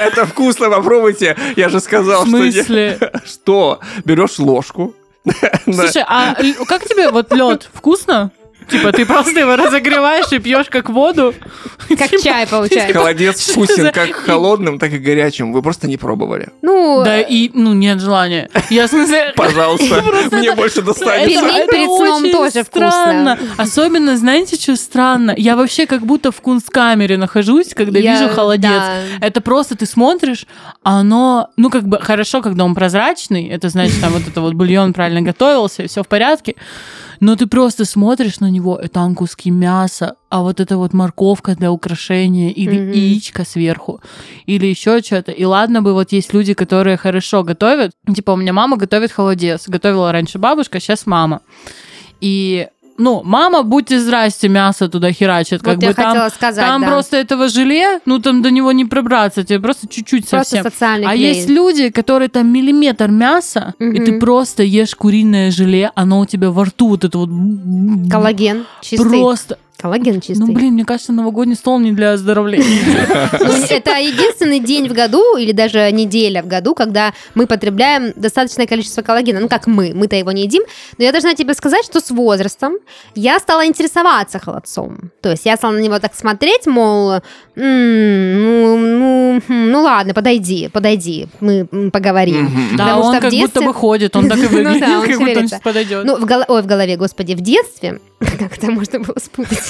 S3: это вкусно, попробуйте. Я же
S2: В
S3: сказал, что... не-
S2: смысле?
S3: Что? Берешь ложку.
S2: Слушай, а как тебе вот лед вкусно? Типа ты просто его разогреваешь и пьешь как воду?
S1: Как чай получается.
S3: Холодец вкусен как холодным, так и горячим. Вы просто не пробовали.
S1: Ну,
S2: Да и, ну, нет желания. Я в смысле...
S3: Пожалуйста, мне больше достанется.
S1: Перед сном тоже
S2: странно. Особенно, знаете, что странно? Я вообще как будто в кунсткамере нахожусь, когда вижу холодец. Это просто ты смотришь, а оно, ну, как бы хорошо, когда он прозрачный, это значит, там вот это вот бульон правильно готовился, все в порядке. Но ты просто смотришь на него, там куски мяса, а вот это вот морковка для украшения или
S1: Мгм.
S2: яичко сверху, или еще что-то. И ладно бы вот есть люди, которые хорошо готовят. Типа у меня мама готовит холодец. Готовила раньше бабушка, сейчас мама. И ну, мама, будьте здрасте, мясо туда херачит. Как
S1: вот я
S2: бы там,
S1: хотела сказать,
S2: там
S1: да.
S2: просто этого желе, ну там до него не пробраться, тебе просто чуть-чуть
S1: Просто
S2: совсем.
S1: социальный
S2: А
S1: клей.
S2: есть люди, которые там миллиметр мяса, и ты просто ешь куриное желе, оно у тебя во рту вот это вот
S1: Коллаген чистый.
S2: просто.
S1: Коллаген чистый.
S2: Ну блин, мне кажется, новогодний стол не для оздоровления.
S1: Ну, это единственный день в году или даже неделя в году, когда мы потребляем достаточное количество коллагена. Ну, как мы, мы-то его не едим. Но я должна тебе сказать, что с возрастом я стала интересоваться холодцом. То есть я стала на него так смотреть, мол, «М, ну, ну, хм, ну ладно, подойди, подойди, мы поговорим.
S2: Да, он как будто бы ходит, он так и
S1: Ну
S2: выглядит, как будто он сейчас подойдет.
S1: Ну, в, гол- Ой, в голове, господи, в детстве, как это можно было спутать?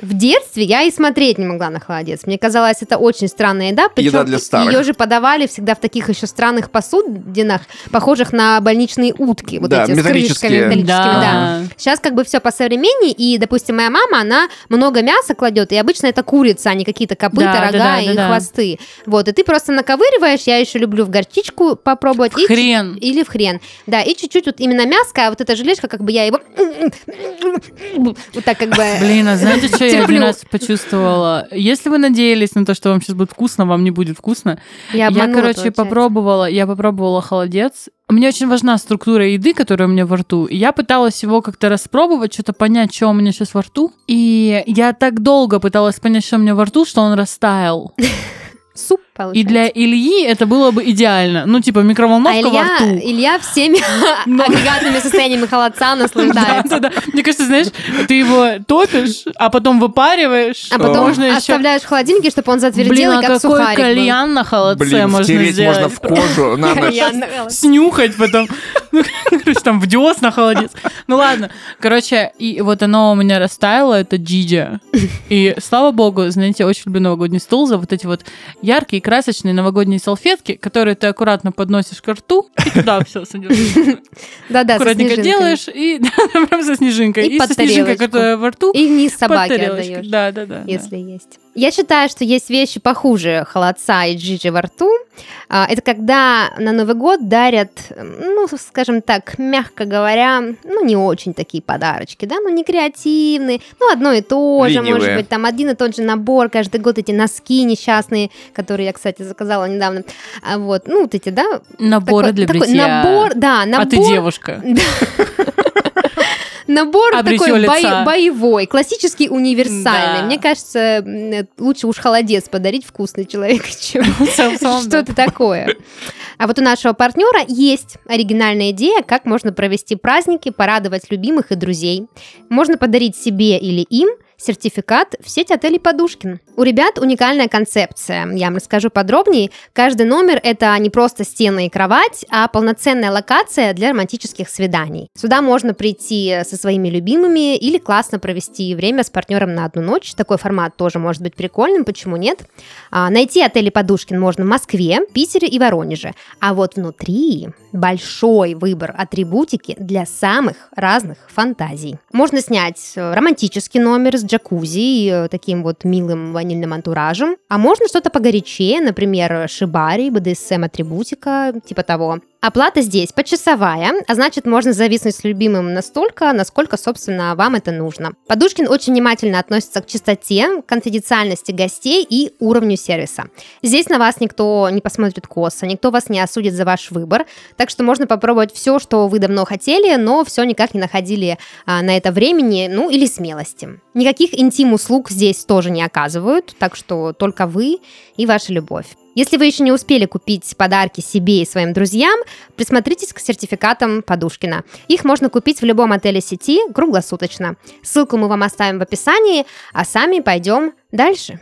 S1: В детстве я и смотреть не могла на холодец. Мне казалось, это очень странная еда.
S3: Еда для старых.
S1: Ее же подавали всегда в таких еще странных посудинах, похожих на больничные утки. Вот
S3: Да,
S1: эти с
S3: металлические.
S1: крышками металлическими, да.
S2: Да.
S1: Сейчас как бы все по современнее, и, допустим, моя мама, она много мяса кладет, и обычно это курица, а не какие-то копыта,
S2: Да, да,
S1: рога
S2: да,
S1: и
S2: да, да.
S1: хвосты. Вот, и ты просто наковыриваешь, я еще люблю в горчичку попробовать. и
S2: Хрен.
S1: или в хрен. Да, и чуть-чуть вот именно мяско, а вот эта желешка, как бы я его... Вот так как бы...
S2: Блин, а знаете, что я один раз почувствовала? Если вы надеялись на то, что вам сейчас будет вкусно, вам не будет вкусно.
S1: Я,
S2: Я, короче, попробовала, я попробовала холодец. Мне очень важна структура еды, которая у меня во рту. И я пыталась его как-то распробовать, что-то понять, что у меня сейчас во рту. И я так долго пыталась понять, что у меня во рту, что он растаял.
S1: Суп
S2: И
S1: получается.
S2: для Ильи это было бы идеально. Ну, типа
S1: А
S2: микроволновка во
S1: Илья,
S2: рту.
S1: Илья всеми агрегатными состояниями холодца наслаждается.
S2: Да-да-да. Мне кажется, знаешь, ты его топишь, а потом выпариваешь.
S1: А потом оставляешь в холодильнике, чтобы он затвердел,
S2: а
S1: и как
S2: какой
S1: сухарик
S2: кальян на холодце
S3: Блин,
S2: можно сделать?
S3: можно в кожу. Надо
S1: Кальян на холодце.
S2: снюхать потом. Ну, короче, там в на холодец. Ну ладно. Короче, и вот оно у меня растаяло, это джиджа. И слава богу, знаете, очень люблю новогодний стол за вот эти вот яркие, красочные новогодние салфетки, которые ты аккуратно подносишь к рту, и туда все садишь.
S1: Да-да,
S2: Аккуратненько делаешь, и прям со снежинкой.
S1: И
S2: со снежинкой, которая во рту,
S1: И вниз собаке отдаешь.
S2: Да, да, да. да.
S1: если есть. Я считаю, что есть вещи похуже холодца и джиджи во рту. А, Это когда на Новый год дарят, ну, скажем так, мягко говоря, ну, не очень такие подарочки, да, ну, не креативные, ну, одно и то же,
S3: Ленивые.
S1: может быть, там один и тот же набор, каждый год эти носки несчастные, которые я, кстати, заказала недавно, а вот, ну, вот эти, да,
S2: Наборы
S1: такой-
S2: для
S1: такой
S2: бритья.
S1: набор, да, набор,
S2: А ты девушка.
S1: набор такой
S2: лица?
S1: боевой, классический, универсальный.
S2: Да.
S1: Мне кажется, м, лучше уж холодец подарить вкусный человек, чем что-то такое. А вот у нашего партнера есть оригинальная идея, как можно провести праздники, порадовать любимых и друзей. Можно подарить себе или им сертификат в сеть отелей «Подушкин». У ребят уникальная концепция. Я вам расскажу подробнее. Каждый номер – это не просто стены и кровать, а полноценная локация для романтических свиданий. Сюда можно прийти со своими любимыми или классно провести время с партнером на одну ночь. Такой формат тоже может быть прикольным, почему нет? А, найти отели «Подушкин» можно в Москве, Питере и Воронеже. А вот внутри большой выбор атрибутики для самых разных фантазий. Можно снять э, романтический номер с джакузи и э, таким вот милым ванильным антуражем. А можно что-то погорячее, например, шибари, БДСМ-атрибутика, типа того. Оплата здесь почасовая, а значит можно зависнуть с любимым настолько, насколько, собственно, вам это нужно. Подушкин очень внимательно относится к чистоте, конфиденциальности гостей и уровню сервиса. Здесь на вас никто не посмотрит косо, никто вас не осудит за ваш выбор, так что можно попробовать все, что вы давно хотели, но все никак не находили а, на это времени, ну или смелости. Никаких интим-услуг здесь тоже не оказывают, так что только вы и ваша любовь. Если вы еще не успели купить подарки себе и своим друзьям, присмотритесь к сертификатам Подушкина. Их можно купить в любом отеле сети круглосуточно. Ссылку мы вам оставим в описании, а сами пойдем дальше.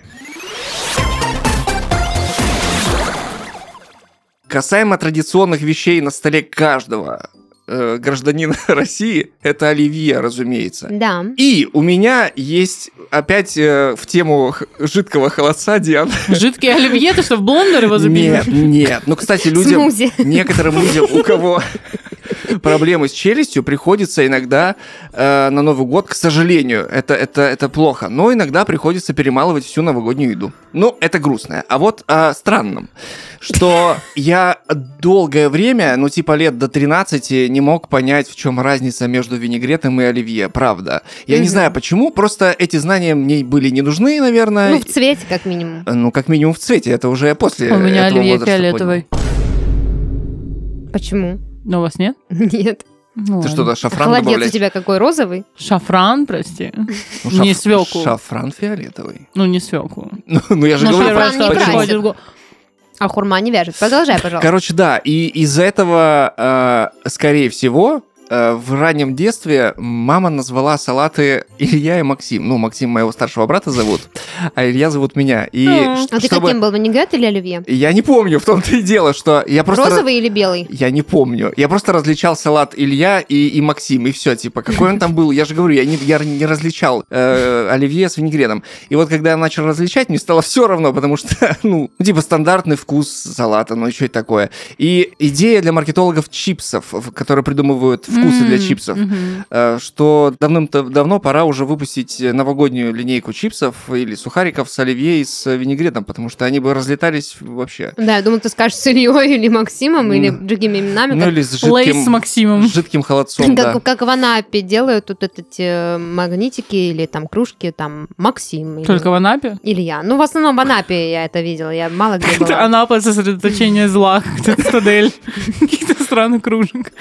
S3: Касаемо традиционных вещей на столе каждого э, гражданина России, это оливье, разумеется.
S1: Да.
S3: И у меня есть опять э, в тему жидкого холодца, Диана.
S2: Жидкий оливье, ты что, в блендер его забили?
S3: Нет, нет. Ну, кстати, людям,
S1: Смузи.
S3: некоторым людям, у кого проблемы с челюстью, приходится иногда э, на Новый год, к сожалению, это, это, это плохо, но иногда приходится перемалывать всю новогоднюю еду. Ну, это грустно. А вот о странном, что я долгое время, ну, типа лет до 13, не мог понять, в чем разница между винегретом и оливье, правда. Я не
S1: Мгм.
S3: знаю почему, просто эти знания мне были не нужны, наверное.
S1: Ну, в цвете, как минимум.
S3: Ну, как минимум в цвете, это уже после
S2: У меня
S3: этого
S2: оливье
S3: понял.
S2: фиолетовый.
S1: Почему?
S2: Но у вас нет?
S1: Нет.
S2: Ну,
S3: Ты что-то шафран
S1: Холодец у
S3: добавлять?
S1: тебя какой, розовый?
S2: Шафран, прости.
S3: Ну,
S2: Не
S3: шаф-
S2: свеклу.
S3: Шафран фиолетовый.
S2: Ну, не свеклу.
S3: Ну, ну, я же
S1: Ну,
S3: говорю,
S1: шафран не красит. А хурма не вяжет. Продолжай, пожалуйста.
S3: Короче, да, и из-за этого, э, скорее всего, в раннем детстве мама назвала салаты Илья и Максим. Ну, Максим моего старшего брата зовут, а Илья зовут меня. И
S2: А.
S1: ты каким был, винегрет или оливье?
S3: Я не помню, в том-то и дело, что я просто...
S1: Розовый или белый?
S3: Я не помню. Я просто различал салат Илья и, и Максим, и все, типа, какой он там был. Я же говорю, я не, я не различал э, оливье с винегретом. И вот когда я начал различать, мне стало все равно, потому что, ну, типа, стандартный вкус салата, ну, еще и такое. И идея для маркетологов чипсов, которые придумывают вкусы для
S2: М,
S3: чипсов, э, что давным-давно пора уже выпустить новогоднюю линейку чипсов или сухариков с оливье и с винегретом, потому что они бы разлетались вообще.
S1: Да, я думаю, ты скажешь с Ильей или Максимом, или
S3: М.
S1: другими именами.
S3: Ну,
S1: как-
S3: или с
S2: Лейс с
S3: жидким,
S2: Максимом.
S3: с жидким холодцом, да.
S1: Как, как в Анапе делают тут эти э, магнитики или там кружки, там Максим или
S2: Только в Анапе?
S1: Илья. Ну, в основном в Анапе я это видела, я мало где была.
S2: Анапа сосредоточение зла, как стадель каких-то странных кружек.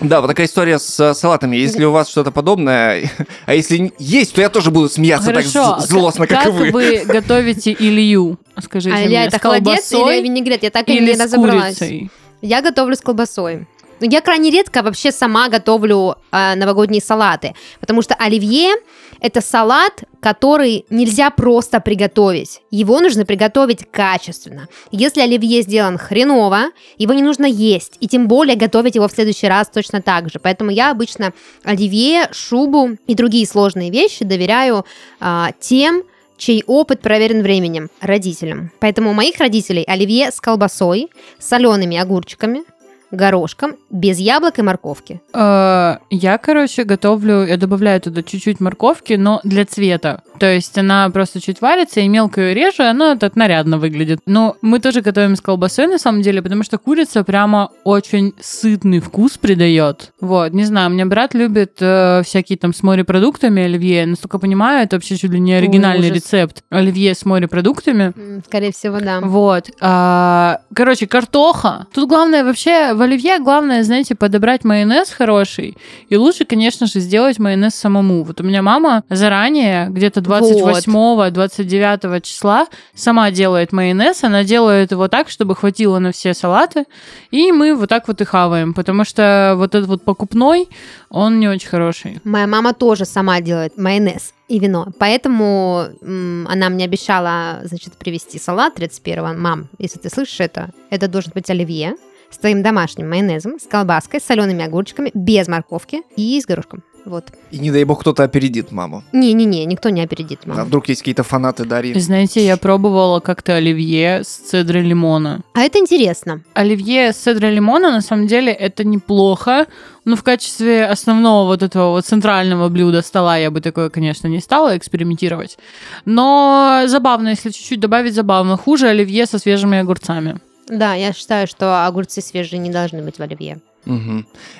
S3: Да, вот такая история с э, салатами. Если у вас что-то подобное, а если есть, то я тоже буду смеяться так
S2: Хорошо,
S3: з- злостно, как, и вы.
S2: вы готовите Илью? Скажите
S1: А Илья
S2: мне,
S1: это
S2: с
S1: холодец или винегрет? Я так и не разобралась.
S2: курицей?
S1: Я готовлю с колбасой. Но я крайне редко вообще сама готовлю э, новогодние салаты, потому что оливье это салат, который нельзя просто приготовить. Его нужно приготовить качественно. Если оливье сделан хреново, его не нужно есть, и тем более готовить его в следующий раз точно так же. Поэтому я обычно оливье, шубу и другие сложные вещи доверяю а, тем, чей опыт проверен временем, родителям. Поэтому у моих родителей оливье с колбасой, солеными огурчиками, горошком, без яблок и морковки.
S2: Э, Я, короче, готовлю, я добавляю туда чуть-чуть морковки, но для цвета. То есть она просто чуть варится, и мелко ее режу, и она так нарядно выглядит. Но мы тоже готовим с колбасой, на самом деле, потому что курица прямо очень сытный вкус придает. Вот, не знаю, у меня брат любит э, всякие там с морепродуктами оливье. Насколько понимаю, это вообще чуть ли не оригинальный
S1: ужас.
S2: рецепт оливье с морепродуктами.
S1: Скорее всего, да.
S2: Вот. а, короче, картоха. Тут главное вообще в оливье главное, знаете, подобрать майонез хороший. И лучше, конечно же, сделать майонез самому. Вот у меня мама заранее, где-то 28-29 числа, сама делает майонез. Она делает его так, чтобы хватило на все салаты. И мы вот так вот и хаваем. Потому что вот этот вот покупной, он не очень хороший.
S1: Моя мама тоже сама делает майонез и вино. Поэтому м, она мне обещала, значит, привезти салат 31-го. Мам, если ты слышишь это, это должен быть оливье с твоим домашним майонезом, с колбаской, с солеными огурчиками, без морковки и с горошком. Вот.
S3: И не дай бог кто-то опередит маму.
S1: Не-не-не, никто не опередит
S3: А
S1: маму.
S3: вдруг есть какие-то фанаты Дарьи?
S2: Знаете, я пробовала как-то оливье с цедрой лимона.
S1: А это интересно.
S2: Оливье с цедрой лимона, на самом деле, это неплохо. Но в качестве основного вот этого вот центрального блюда стола я бы такое, конечно, не стала экспериментировать. Но забавно, если чуть-чуть добавить забавно. Хуже оливье со свежими огурцами.
S1: Да, я считаю, что огурцы свежие не должны быть в оливье.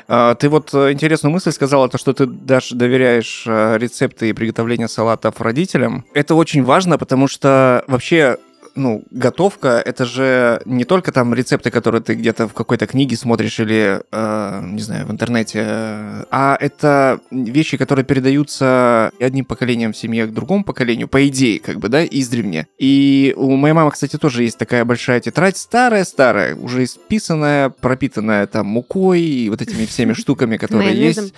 S3: А, ты вот э, интересную мысль сказала, то, что ты даже доверяешь э, рецепты и приготовление салатов родителям. Это очень важно, потому что вообще ну, готовка, это же не только там рецепты, которые ты где-то в какой-то книге смотришь или, э, не знаю, в интернете, э, а это вещи, которые передаются одним поколением в семье к другому поколению, по идее, как бы, да, издревне. И у моей мамы, кстати, тоже есть такая большая тетрадь, старая-старая, уже исписанная, пропитанная там мукой и вот этими всеми штуками, которые есть.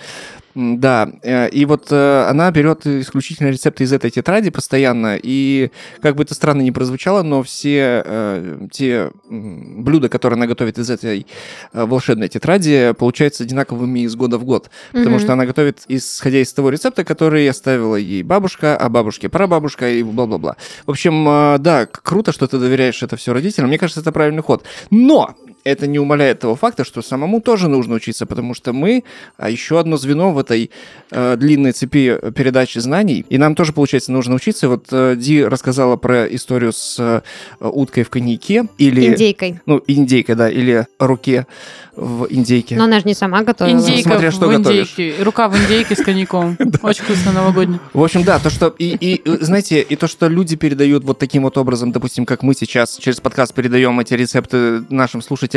S3: Да, э, и вот э, она берет исключительно рецепты из этой тетради постоянно, и как бы это странно не прозвучало, но все э, те блюда, которые она готовит из этой волшебной тетради, получаются одинаковыми из года в год, потому
S1: Мгм.
S3: что она готовит исходя из того рецепта, который оставила ей бабушка, а бабушке прабабушка и бла-бла-бла. В общем, да, круто, что ты доверяешь это все родителям, мне кажется, это правильный ход. Но это не умаляет того факта, что самому тоже нужно учиться, потому что мы а, еще одно звено в этой э, длинной цепи передачи знаний, и нам тоже, получается, нужно учиться. Вот э, Ди рассказала про историю с э, уткой в коньяке, или...
S1: Индейкой.
S3: Ну, индейкой, да, или руке в индейке.
S1: Но она же не сама готовила.
S2: Индейка
S3: Смотря что
S2: в
S3: готовишь.
S2: индейке. Рука в индейке с коньяком. Очень вкусно новогодний.
S3: В общем, да, то, что и, и, э, знаете, и то, что люди передают вот таким вот образом, допустим, как мы сейчас через подкаст передаем эти рецепты нашим слушателям,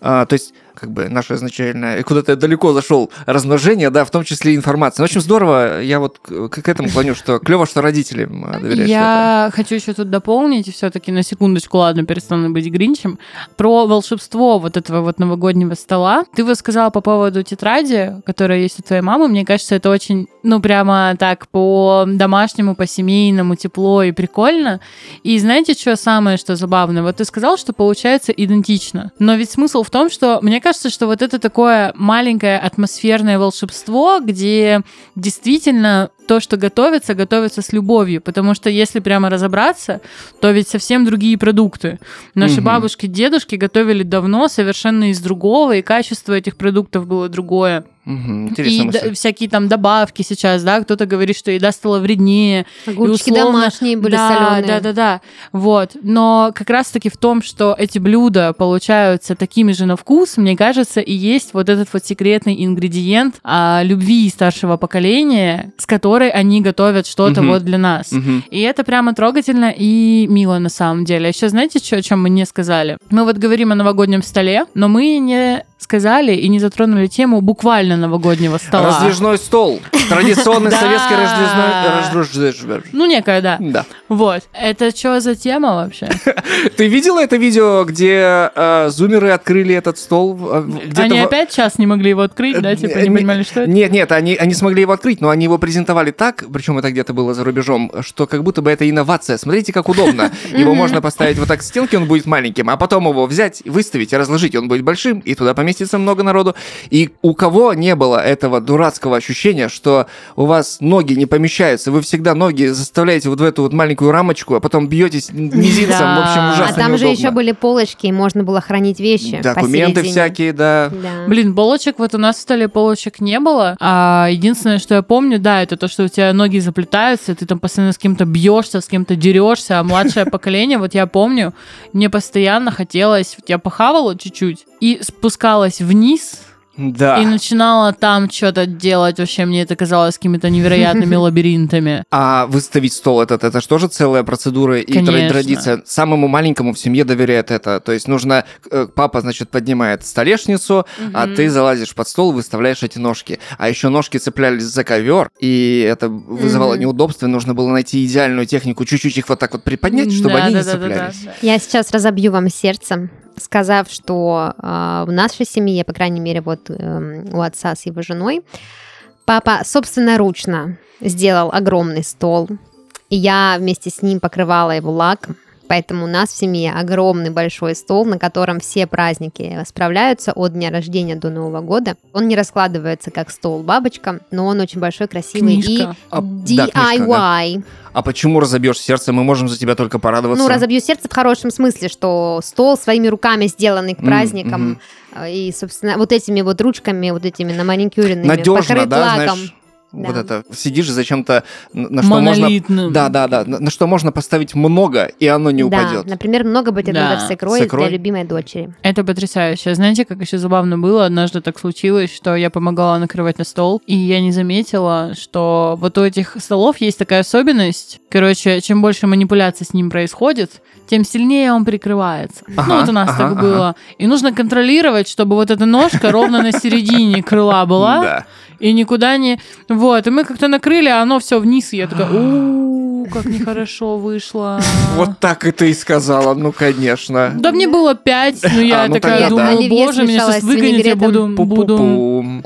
S3: а, то есть как бы наше изначальное, и куда-то далеко зашел, размножение, да, в том числе и информация. Ну, в общем, здорово, я вот к, к этому клоню, что клево, что родителям а, доверяешь.
S2: Я хочу еще тут дополнить, все-таки на секундочку, ладно, перестану быть гринчем, про волшебство вот этого вот новогоднего стола. Ты вот сказала по поводу тетради, которая есть у твоей мамы, мне кажется, это очень, ну, прямо так по домашнему, по семейному, тепло и прикольно. И знаете, что самое, что забавное? Вот ты сказал, что получается идентично. Но ведь смысл в том, что мне кажется, что вот это такое маленькое атмосферное волшебство, где действительно то, что готовится, готовится с любовью. Потому что если прямо разобраться, то ведь совсем другие продукты. Наши
S3: Мгм.
S2: бабушки, дедушки готовили давно совершенно из другого, и качество этих продуктов было другое.
S3: Интересная
S2: и да- всякие там добавки сейчас, да, кто-то говорит, что еда стала вреднее,
S1: Огурчики
S2: и условно-
S1: домашние были
S2: да,
S1: соленые.
S2: Да, да, да. Вот. Но как раз-таки в том, что эти блюда получаются такими же на вкус, мне кажется, и есть вот этот вот секретный ингредиент а, любви старшего поколения, с которой они готовят что-то
S3: Мгм.
S2: вот для нас.
S3: Мгм.
S2: И это прямо трогательно и мило на самом деле. А еще знаете, что, о чем мы не сказали? Мы вот говорим о новогоднем столе, но мы не сказали и не затронули тему буквально новогоднего стола.
S3: Раздвижной стол. Традиционный советский раздвижной... раздвиж-
S2: Ну, некая, да.
S3: Да.
S2: Вот. Это что за тема вообще?
S3: Ты видела это видео, где э, зумеры открыли этот стол? э,
S2: Они опять час не могли его открыть, да? Типа не
S3: Э,
S2: понимали, что это?
S3: Нет, нет, они смогли его открыть, но они его презентовали продавали так, причем это где-то было за рубежом, что как будто бы это инновация. Смотрите, как удобно. Его можно поставить вот так к стенке, он будет маленьким, а потом его взять, выставить, разложить, он будет большим, и туда поместится много народу. И у кого не было этого дурацкого ощущения, что у вас ноги не помещаются, вы всегда ноги заставляете вот в эту вот маленькую рамочку, а потом бьетесь мизинцем,
S2: Да.
S3: в общем,
S1: А
S3: ужасно
S1: там же еще были полочки, и можно было хранить вещи
S3: Документы
S1: посередине.
S3: всякие, да.
S1: Да.
S2: Блин, полочек, вот у нас в столе полочек не было. А единственное, что я помню, да, это то, что у тебя ноги заплетаются, ты там постоянно с кем-то бьешься, с кем-то дерешься, а младшее поколение, вот я помню, мне постоянно хотелось, я похавала чуть-чуть и спускалась вниз,
S3: Да.
S2: и начинала там что-то делать. Вообще, мне это казалось какими-то невероятными лабиринтами.
S3: А выставить стол этот, это же тоже целая процедура и
S2: Конечно.
S3: традиция. Самому маленькому в семье доверяет это. То есть нужно, э, папа, значит, поднимает столешницу, а ты залазишь под стол, выставляешь эти ножки. А еще ножки цеплялись за ковер, и это вызывало
S1: Мгм.
S3: неудобство. Нужно было найти идеальную технику, чуть-чуть их вот так вот приподнять, чтобы
S2: Да,
S3: они
S2: да,
S3: не
S2: да,
S3: цеплялись.
S1: Я сейчас разобью вам сердце, сказав, что э, в нашей семье, по крайней мере, вот эм, у отца с его женой, папа собственноручно сделал огромный стол, и я вместе с ним покрывала его лаком. Поэтому у нас в семье огромный большой стол, на котором все праздники справляются от дня рождения до Нового года. Он не раскладывается как стол бабочка, но он очень большой, красивый
S2: Книжка.
S3: А,
S1: и
S3: да, книжка,
S1: DIY.
S3: А почему разобьешь сердце? Мы можем за тебя только порадоваться.
S1: Ну, разобью сердце в хорошем смысле, что стол своими руками сделанный к праздникам, э, и, собственно, вот этими вот ручками, вот этими наманикюренными,
S3: Надежно,
S1: покрыт
S3: да,
S1: лаком.
S3: знаешь,
S1: Да.
S3: вот это, сидишь зачем-то, на на что можно... Да, да, да, на что можно поставить много, и оно не
S1: да,
S3: упадет.
S1: например, много бутербродов
S2: Да.
S1: с икрой
S3: С икрой.
S1: для любимой дочери.
S2: Это потрясающе. Знаете, как еще забавно было? Однажды так случилось, что я помогала накрывать на стол, и я не заметила, что вот у этих столов есть такая особенность. Короче, чем больше манипуляций с ним происходит, тем сильнее он прикрывается.
S3: Ага,
S2: ну, вот у нас
S3: ага,
S2: так
S3: ага.
S2: было. И нужно контролировать, чтобы вот эта ножка ровно на середине крыла была, и никуда не... Вот, и мы как-то накрыли, а оно все вниз, и я такая, у как нехорошо вышло.
S3: Вот так и ты и сказала, ну, конечно.
S2: Да мне было пять, но я
S3: А, ну
S2: такая
S3: да.
S2: думаю, боже, меня сейчас выгонят, я буду,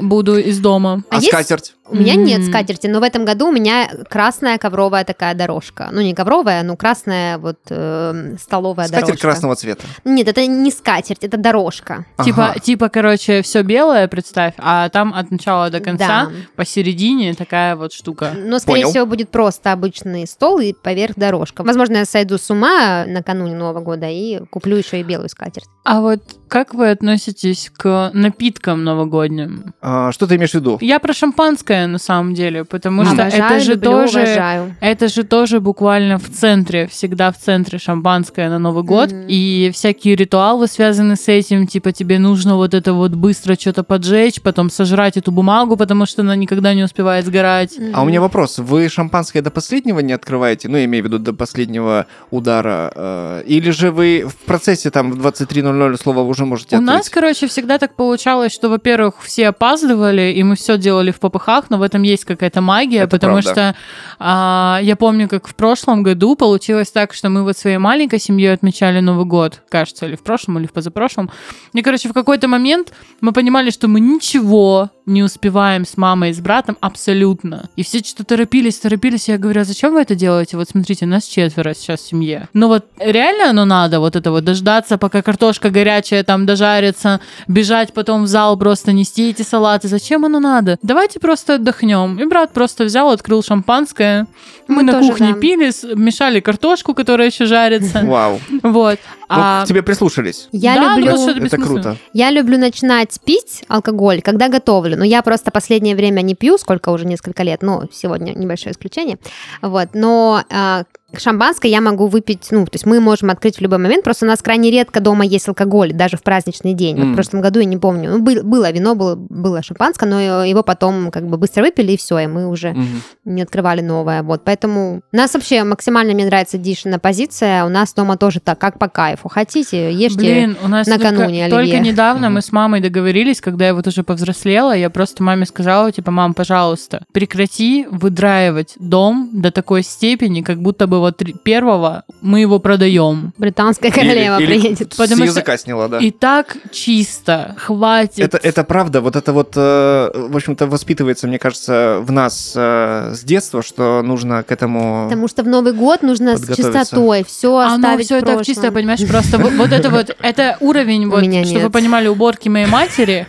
S2: буду, из дома.
S3: А
S1: А есть-
S3: скатерть?
S1: У меня нет скатерти, но в этом году у меня красная ковровая такая дорожка. Ну, не ковровая, но красная вот э, столовая
S3: Скатерть
S1: дорожка.
S3: красного цвета.
S1: Нет, это не скатерть, это дорожка.
S2: Типа,
S3: Ага.
S2: типа, короче, все белое, представь, а там от начала до конца
S1: Да.
S2: посередине такая вот штука.
S1: Но, скорее
S3: Понял.
S1: всего, будет просто обычный стол и поверх дорожка. Возможно, я сойду с ума накануне Нового года и куплю еще и белую скатерть.
S2: А вот как вы относитесь к напиткам новогодним?
S3: А, Что ты имеешь в виду?
S2: Я про шампанское на самом деле, потому что
S1: Обожаю,
S2: это же
S1: люблю,
S2: тоже
S1: уважаю.
S2: Это же тоже буквально в центре, всегда в центре шампанское на Новый год.
S1: Мгм.
S2: И всякие ритуалы связаны с этим, типа тебе нужно вот это вот быстро что-то поджечь, потом сожрать эту бумагу, потому что она никогда не успевает сгорать.
S3: А у меня вопрос. Вы шампанское до последнего не открываете? Ну, я имею в виду до последнего удара. э, Или же вы в процессе там в 23.00 слово уже можете
S2: У нас, короче, всегда так получалось, что, во-первых, все опаздывали, и мы все делали в попыхах, но в этом есть какая-то магия,
S3: Это
S2: потому
S3: правда.
S2: что а, я помню, как в прошлом году получилось так, что мы вот своей маленькой семьей отмечали Новый год, кажется, или в прошлом, или в позапрошлом. И, короче, в какой-то момент мы понимали, что мы ничего не успеваем с мамой и с братом абсолютно. И все что-то торопились, торопились. Я говорю, а зачем вы это делаете? Вот смотрите, нас четверо сейчас в семье. Ну вот реально оно надо, вот это вот дождаться, пока картошка горячая там дожарится, бежать потом в зал просто нести эти салаты. Зачем оно надо? Давайте просто отдохнем. И брат просто взял, открыл шампанское. Мы,
S1: Мы
S2: на
S1: тоже,
S2: кухне
S1: да.
S2: пили, мешали картошку, которая еще жарится.
S3: Вау.
S2: Вот.
S3: Ну,
S2: А-
S3: к тебе прислушались.
S1: Я
S2: Да, ну,
S1: люблю...
S2: просто это
S3: Это круто.
S1: Я люблю начинать пить алкоголь, когда готовлю. Но я просто последнее время не пью, сколько уже несколько лет. Ну, сегодня небольшое исключение. Вот. Но а, шампанское я могу выпить, ну, то есть мы можем открыть в любой момент. Просто у нас крайне редко дома есть алкоголь, даже в праздничный день. Вот
S3: М.
S1: в прошлом году я не помню. Ну, был- было вино, было, было шампанское, но его потом как бы быстро выпили, и все, и мы уже
S3: Мгм.
S1: не открывали новое. Вот, поэтому у нас вообще максимально мне нравится дишина позиция. У нас дома тоже так, как по кайфу. Хотите, ешьте.
S2: Блин, у нас
S1: накануне
S2: только, только недавно мы
S3: Мгм.
S2: с мамой договорились, когда я вот уже повзрослела, я просто маме сказала, типа, мам, пожалуйста, прекрати выдраивать дом до такой степени, как будто бы самого три- первого мы его продаем.
S1: Британская королева
S3: Или- или
S1: приедет.
S3: С
S2: Потому что-
S3: языка сняла, да.
S2: И так чисто, хватит.
S3: Это, это правда, вот это вот, э, в общем-то, воспитывается, мне кажется, в нас э, с детства, что нужно к этому...
S1: Потому что в Новый год нужно с чистотой все
S2: Оно
S1: оставить
S2: все
S1: в
S2: это чисто, понимаешь, просто вот, это вот, это уровень, вот, чтобы вы понимали, уборки моей матери,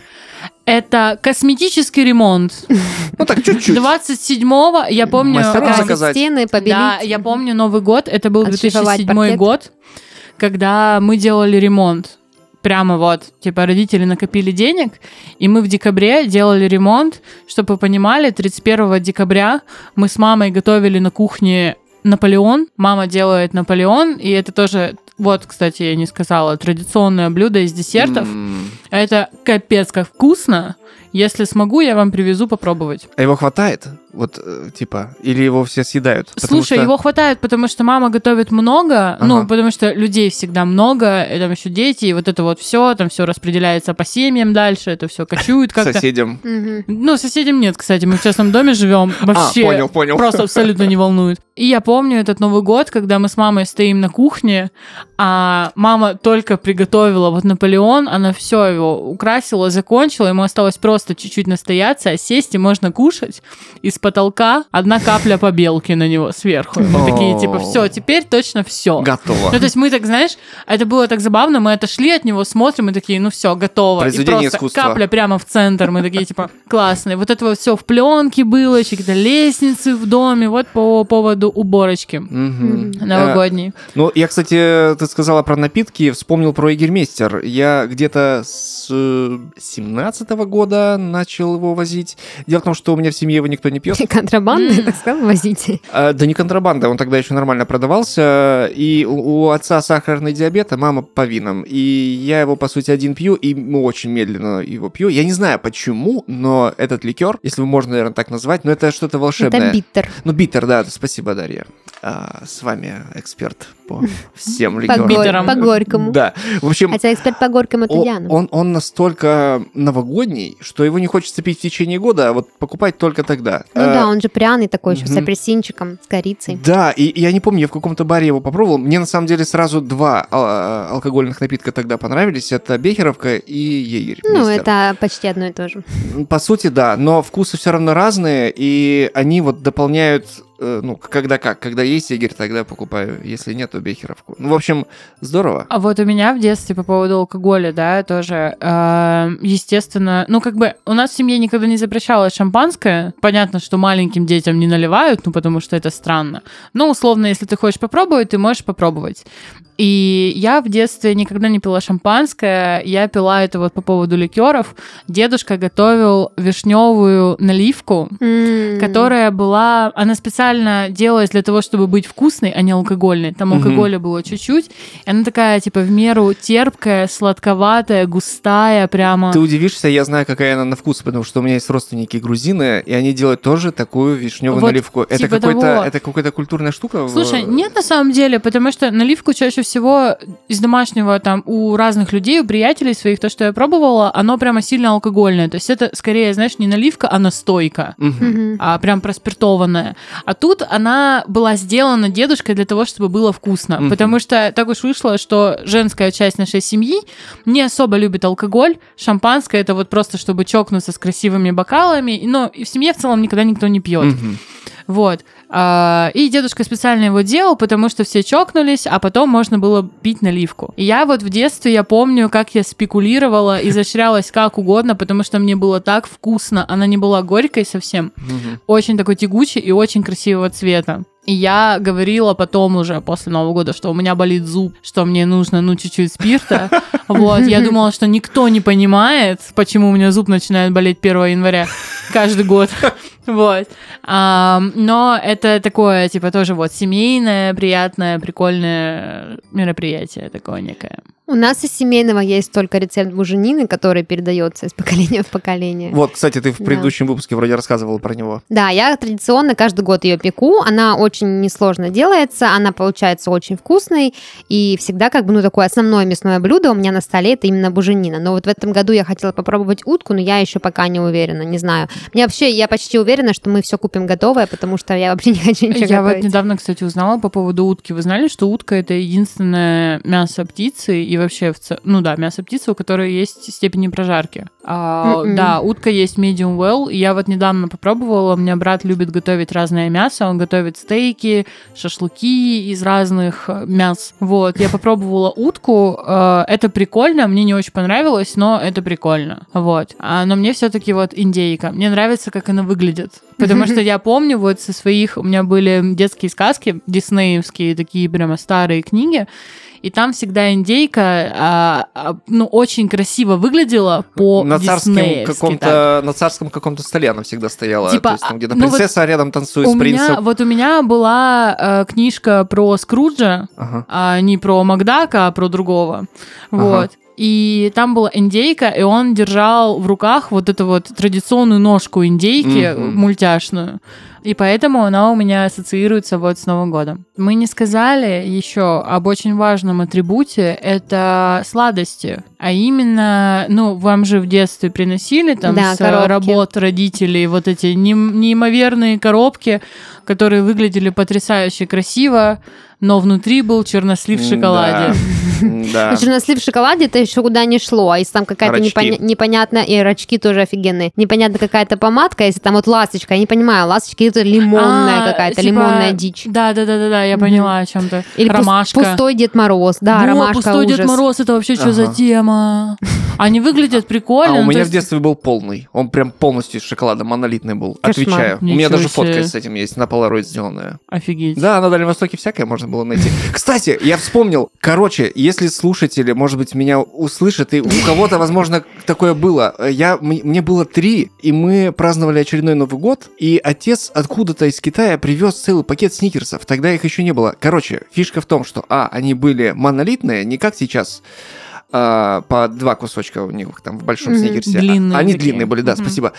S2: это косметический ремонт.
S3: Ну так, чуть-чуть.
S2: 27-го, я помню...
S3: Мастеров заказать.
S1: стены, побелить.
S2: Да, я помню Новый год, это был
S1: Отшлифовать
S2: 2007
S1: паркет.
S2: год, когда мы делали ремонт. Прямо вот, типа, родители накопили денег, и мы в декабре делали ремонт, чтобы вы понимали, 31 декабря мы с мамой готовили на кухне Наполеон. Мама делает Наполеон, и это тоже, вот, кстати, я не сказала, традиционное блюдо из десертов.
S3: М.
S2: Это капец как вкусно. Если смогу, я вам привезу попробовать.
S3: А его хватает? Вот, э, типа, или его все съедают?
S2: Слушай,
S3: что-
S2: его хватает, потому что мама готовит много,
S3: Ага.
S2: ну, потому что людей всегда много, и там еще дети, и вот это вот все, там все распределяется по семьям дальше, это все кочует как-то.
S3: соседям.
S2: Ну, соседям нет, кстати, мы в частном доме живем, вообще
S3: А, понял, понял.
S2: просто абсолютно не волнует. И я помню этот Новый год, когда мы с мамой стоим на кухне, а мама только приготовила вот Наполеон, она все его украсила, закончила, ему осталось просто чуть-чуть настояться, а сесть и можно кушать. Из потолка одна капля побелки на него сверху. Мы такие, типа, все, теперь точно все.
S3: Готово.
S2: Ну, то есть мы так, знаешь, это было так забавно, мы отошли от него, смотрим, и такие, ну все, готово. И просто
S3: искусства.
S2: капля прямо в центр, мы такие, типа, классные. Вот это вот все в пленке было, какие-то лестницы в доме, вот по поводу уборочки
S3: Мгм. Э,
S2: новогодней.
S3: Ну, я, кстати, ты сказала про напитки, вспомнил про Егермейстер. Я где-то с э, 17 года начал его возить. Дело в том, что у меня в семье его никто не пьет.
S1: Контрабанды,
S2: М.
S1: так сказал, возите.
S3: А, Да не контрабанда, он тогда еще нормально продавался. И у отца сахарный диабет, а мама по винам. И я его, по сути, один пью, и очень медленно его пью. Я не знаю почему, но этот ликер, если можно, наверное, так назвать, но это что-то волшебное.
S1: Это биттер.
S3: Ну, биттер, да, спасибо, Дарья. А, с вами эксперт по всем
S1: По,
S2: Битером.
S1: по горькому.
S3: Да, в общем,
S1: Хотя эксперт по горькому это Яна.
S3: он, он настолько новогодний, что его не хочется пить в течение года, а вот покупать только тогда.
S1: Ну
S3: А,
S1: да, он же пряный такой еще, с
S3: мгм.
S1: апельсинчиком, с корицей.
S3: Да, и, и я не помню, я в каком-то баре его попробовал. Мне на самом деле сразу два а, алкогольных напитка тогда понравились. Это Бехеровка и Егерь.
S1: Ну, это почти одно и то же.
S3: По сути, да, но вкусы все равно разные, и они вот дополняют, э, ну, когда как. Когда есть Егерь, тогда покупаю. Если нет, то Бехеровку. Ну, в общем, здорово.
S2: А вот у меня в детстве по поводу алкоголя, да, тоже, э, естественно, ну, как бы у нас в семье никогда не запрещалось шампанское. Понятно, что маленьким детям не наливают, ну, потому что это странно. Но, условно, если ты хочешь попробовать, ты можешь попробовать. И я в детстве никогда не пила шампанское, я пила это вот по поводу ликеров. Дедушка готовил вишневую наливку,
S1: М.
S2: которая была, она специально делалась для того, чтобы быть вкусной, а не алкогольной. Там алкоголя было чуть-чуть. И она такая, типа, в меру терпкая, сладковатая, густая, прямо.
S3: Ты удивишься, я знаю, какая она на вкус, потому что у меня есть родственники грузины, и они делают тоже такую вишневую
S2: Вот
S3: наливку. Это
S2: типа
S3: какой-то,
S2: того.
S3: это какая-то культурная штука. в-
S2: Слушай, нет на самом деле, потому что наливку чаще всего из домашнего там у разных людей, у приятелей своих, то, что я пробовала, оно прямо сильно алкогольное. То есть это скорее, знаешь, не наливка, а настойка.
S3: Мгм.
S2: а прям проспиртованная. А тут она была сделана дедушкой для того, чтобы было вкусно.
S3: Мгм.
S2: Потому что так уж вышло, что женская часть нашей семьи не особо любит алкоголь. Шампанское это вот просто чтобы чокнуться с красивыми бокалами. Но и в семье в целом никогда никто не пьет.
S3: Мгм.
S2: Вот. А, И дедушка специально его делал, потому что все чокнулись, а потом можно было пить наливку. И я вот в детстве, я помню, как я спекулировала, изощрялась как угодно, потому что мне было так вкусно. Она не была горькой совсем,
S3: Мгм.
S2: очень такой тягучий и очень красивого цвета. И я говорила потом уже после Нового года, что у меня болит зуб, что мне нужно, ну, чуть-чуть спирта. Вот, я думала, что никто не понимает, почему у меня зуб начинает болеть 1 января каждый год. Вот. А, но это такое, типа, тоже вот семейное, приятное, прикольное мероприятие такое некое.
S1: У нас из семейного есть только рецепт буженины, который передается из поколения в поколение.
S3: Вот, кстати, ты в
S1: Да.
S3: предыдущем выпуске вроде рассказывала про него.
S1: Да, я традиционно каждый год ее пеку. Она очень несложно делается, она получается очень вкусной. И всегда как бы, ну, такое основное мясное блюдо у меня на столе это именно буженина. Но вот в этом году я хотела попробовать утку, но я еще пока не уверена, не знаю. Мне вообще, я почти уверена, что мы все купим готовое, потому что я вообще не хочу ничего
S2: Я вот
S1: готовить.
S2: недавно, кстати, узнала по поводу утки. Вы знали, что утка это единственное мясо птицы и вообще, в ц- ну да, мясо птицы, у которой есть степени прожарки. А,
S1: Мгм.
S2: да, утка есть medium well. Я вот недавно попробовала. У меня брат любит готовить разное мясо. Он готовит стейки, шашлыки из разных э, мяс. Вот, я попробовала утку. э, Это прикольно. Мне не очень понравилось, но это прикольно. Вот. А, но мне все-таки вот индейка. Мне нравится, как она выглядит. Потому что я помню вот со своих... У меня были детские сказки, диснеевские, такие прямо старые книги. И там всегда индейка, а, а, ну, очень красиво выглядела по
S3: на царском каком-то на царском каком-то столе она всегда стояла.
S2: Типа,
S3: То есть, там где-то
S2: ну вот
S3: принцесса рядом танцует
S2: У
S3: с
S2: меня,
S3: принцем.
S2: вот у меня была э, книжка про Скруджа,
S3: Ага.
S2: а не про Макдака, а про другого.
S3: Ага.
S2: Вот. И там была индейка, и он держал в руках вот эту вот традиционную ножку индейки
S3: Мгм.
S2: мультяшную. И поэтому она у меня ассоциируется вот с Новым годом. Мы не сказали еще об очень важном атрибуте, это сладости. А именно, ну, вам же в детстве приносили там
S1: Да,
S2: с
S1: коробки.
S2: работ родителей вот эти неим- неимоверные коробки, которые выглядели потрясающе красиво, но внутри был чернослив в шоколаде.
S3: Да.
S1: Чернослив в шоколаде это еще куда не шло, а если там какая-то непоня- непонятная, и рачки тоже офигенные, непонятно какая-то помадка, если там вот ласточка, я не понимаю, ласточки это лимонная
S2: А,
S1: какая-то,
S2: типа,
S1: лимонная дичь.
S2: Да, да, да, да, да, я поняла о чем то
S1: Или
S2: Ромашка.
S1: пустой Дед Мороз, да,
S2: Во,
S1: ромашка
S2: пустой
S1: ужас.
S2: Дед Мороз, это вообще что за тема? Они выглядят
S3: А
S2: прикольно.
S3: у
S2: ну,
S3: меня в детстве был полный. Он прям полностью из шоколада, монолитный был.
S1: Кошмар.
S3: Отвечаю. У меня даже фотка с этим есть, на Polaroid сделанная.
S2: Офигеть.
S3: Да, на Дальнем Востоке всякое можно было найти. Кстати, я вспомнил. Короче, если слушатели, может быть, меня услышат, и у кого-то, возможно, такое было. Я, мне было три, и мы праздновали очередной Новый год, и отец откуда-то из Китая привез целый пакет сникерсов. Тогда их еще не было. Короче, фишка в том, что, а, они были монолитные, не как сейчас, а, по два кусочка у них там в большом сникерсе.
S2: Длинные
S3: Они
S2: такие.
S3: длинные были, да,
S2: Мгм.
S3: спасибо.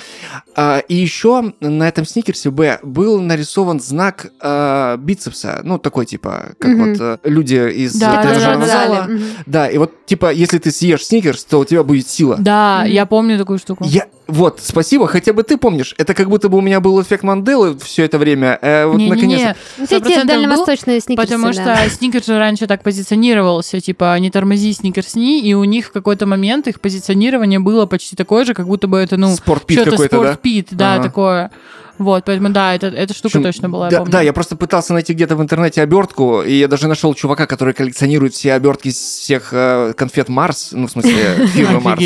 S3: А, и еще на этом сникерсе Б был нарисован знак а, бицепса. Ну, такой типа, как
S1: Мгм.
S3: вот э, люди из
S2: Да,
S3: тренажерного
S2: да, да.
S3: зала.
S1: Мгм.
S3: Да, и вот типа, если ты съешь сникерс, то у тебя будет сила.
S2: Да,
S1: Мгм.
S2: я помню такую штуку.
S3: Я, вот, спасибо, хотя бы ты помнишь. Это как будто бы у меня был эффект Манделы все это время. э, вот
S2: Не-не-не,
S3: наконец.
S1: Ну,
S2: Сто
S1: эти
S2: процентов
S1: дальневосточные сникерсы,
S2: Потому
S1: да.
S2: что сникерс же раньше так позиционировался, типа, не тормози, сникерсни, и у них в какой-то момент их позиционирование было почти такое же, как будто бы это, ну,
S3: Спортпит
S2: что-то
S3: какой-то, да?
S2: спортпит, да,
S3: Ага.
S2: такое. Вот, поэтому, да, это, эта штука
S3: Причем,
S2: точно была, я
S3: да,
S2: помню.
S3: да, я просто пытался найти где-то в интернете обертку, и я даже нашел чувака, который коллекционирует все обертки всех э, конфет Марс, ну, в смысле, фирмы Марс.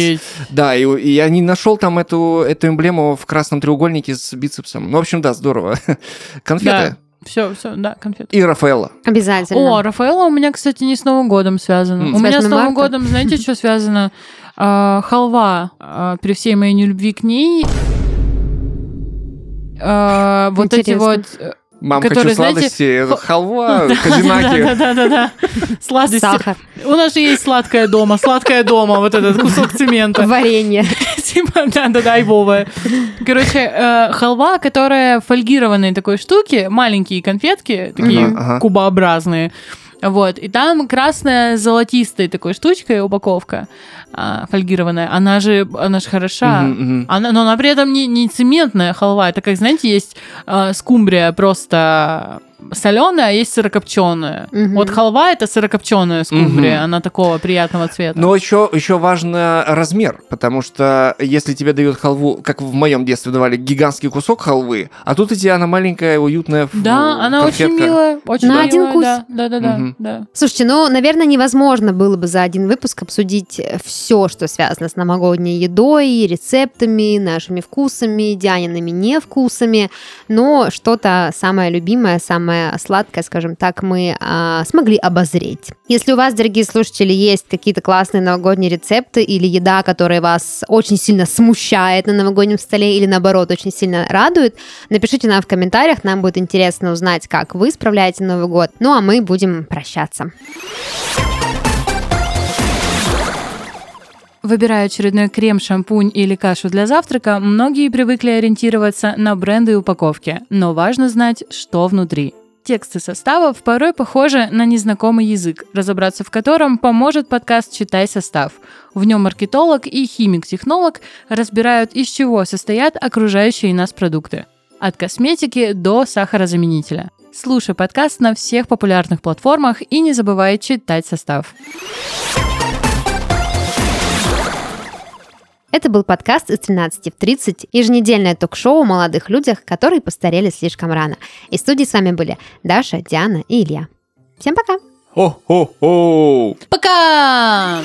S3: Да, и, и я не нашел там эту, эту эмблему в красном треугольнике с бицепсом. Ну, в общем, да, здорово. Конфеты.
S2: Все, все, да, конфеты.
S3: И Рафаэла.
S1: Обязательно.
S2: О, Рафаэла у меня, кстати, не с Новым годом связано.
S3: М.
S2: У
S1: С
S2: меня с
S1: 8
S2: Новым
S1: марта?
S2: годом, знаете, что связано? А, халва. А, при всей моей нелюбви к ней. а, вот эти вот...
S3: Мам,
S2: Которые,
S3: хочу сладости,
S2: хо-
S3: халва, казинаки.
S2: Да-да-да. Сладости.
S1: Сахар,
S2: У нас же есть сладкое дома, сладкое дома, вот этот кусок цемента.
S1: варенье.
S2: Типа, да-да-да, айвовая. Короче, э, халва, которая в фольгированной такой штуке, маленькие конфетки, такие кубообразные. Вот, и там красная с золотистой такой штучкой упаковка а, фольгированная. Она же, она же хороша.
S3: Мгм, мгм.
S2: Она, но она при этом не, не цементная халва. Это как, знаете, есть э, скумбрия просто соленая, а есть сырокопченая.
S1: Мгм.
S2: Вот халва это сырокопченая скумбрия,
S3: Мгм.
S2: она такого приятного цвета.
S3: Но еще, еще важно размер, потому что если тебе дают халву, как в моем детстве давали гигантский кусок халвы, а тут у тебя она маленькая, уютная
S2: Да, она очень
S3: конфетка.
S2: милая, очень
S1: На
S2: милая,
S1: один вкус.
S2: Да, да, да, да,
S3: Мгм.
S2: да.
S1: Слушайте, ну, наверное, невозможно было бы за один выпуск обсудить все, что связано с новогодней едой, рецептами, нашими вкусами, Дианиными невкусами, но что-то самое любимое, самое сладкое, скажем так, мы а, смогли обозреть. Если у вас, дорогие слушатели, есть какие-то классные новогодние рецепты или еда, которая вас очень сильно смущает на новогоднем столе или, наоборот, очень сильно радует, напишите нам в комментариях, нам будет интересно узнать, как вы справляете Новый год. Ну, а мы будем прощаться.
S2: Выбирая очередной крем, шампунь или кашу для завтрака, многие привыкли ориентироваться на бренды и упаковки, но важно знать, что внутри. Тексты составов порой похожи на незнакомый язык, разобраться в котором поможет подкаст «Читай состав». В нем маркетолог и химик-технолог разбирают, из чего состоят окружающие нас продукты. От косметики до сахарозаменителя. Слушай подкаст на всех популярных платформах и не забывай читать состав.
S1: Это был подкаст из 13 в 30, еженедельное ток-шоу о молодых людях, которые постарели слишком рано. И в студии с вами были Даша, Диана и Илья. Всем пока!
S3: Хо-хо-хо!
S2: Пока!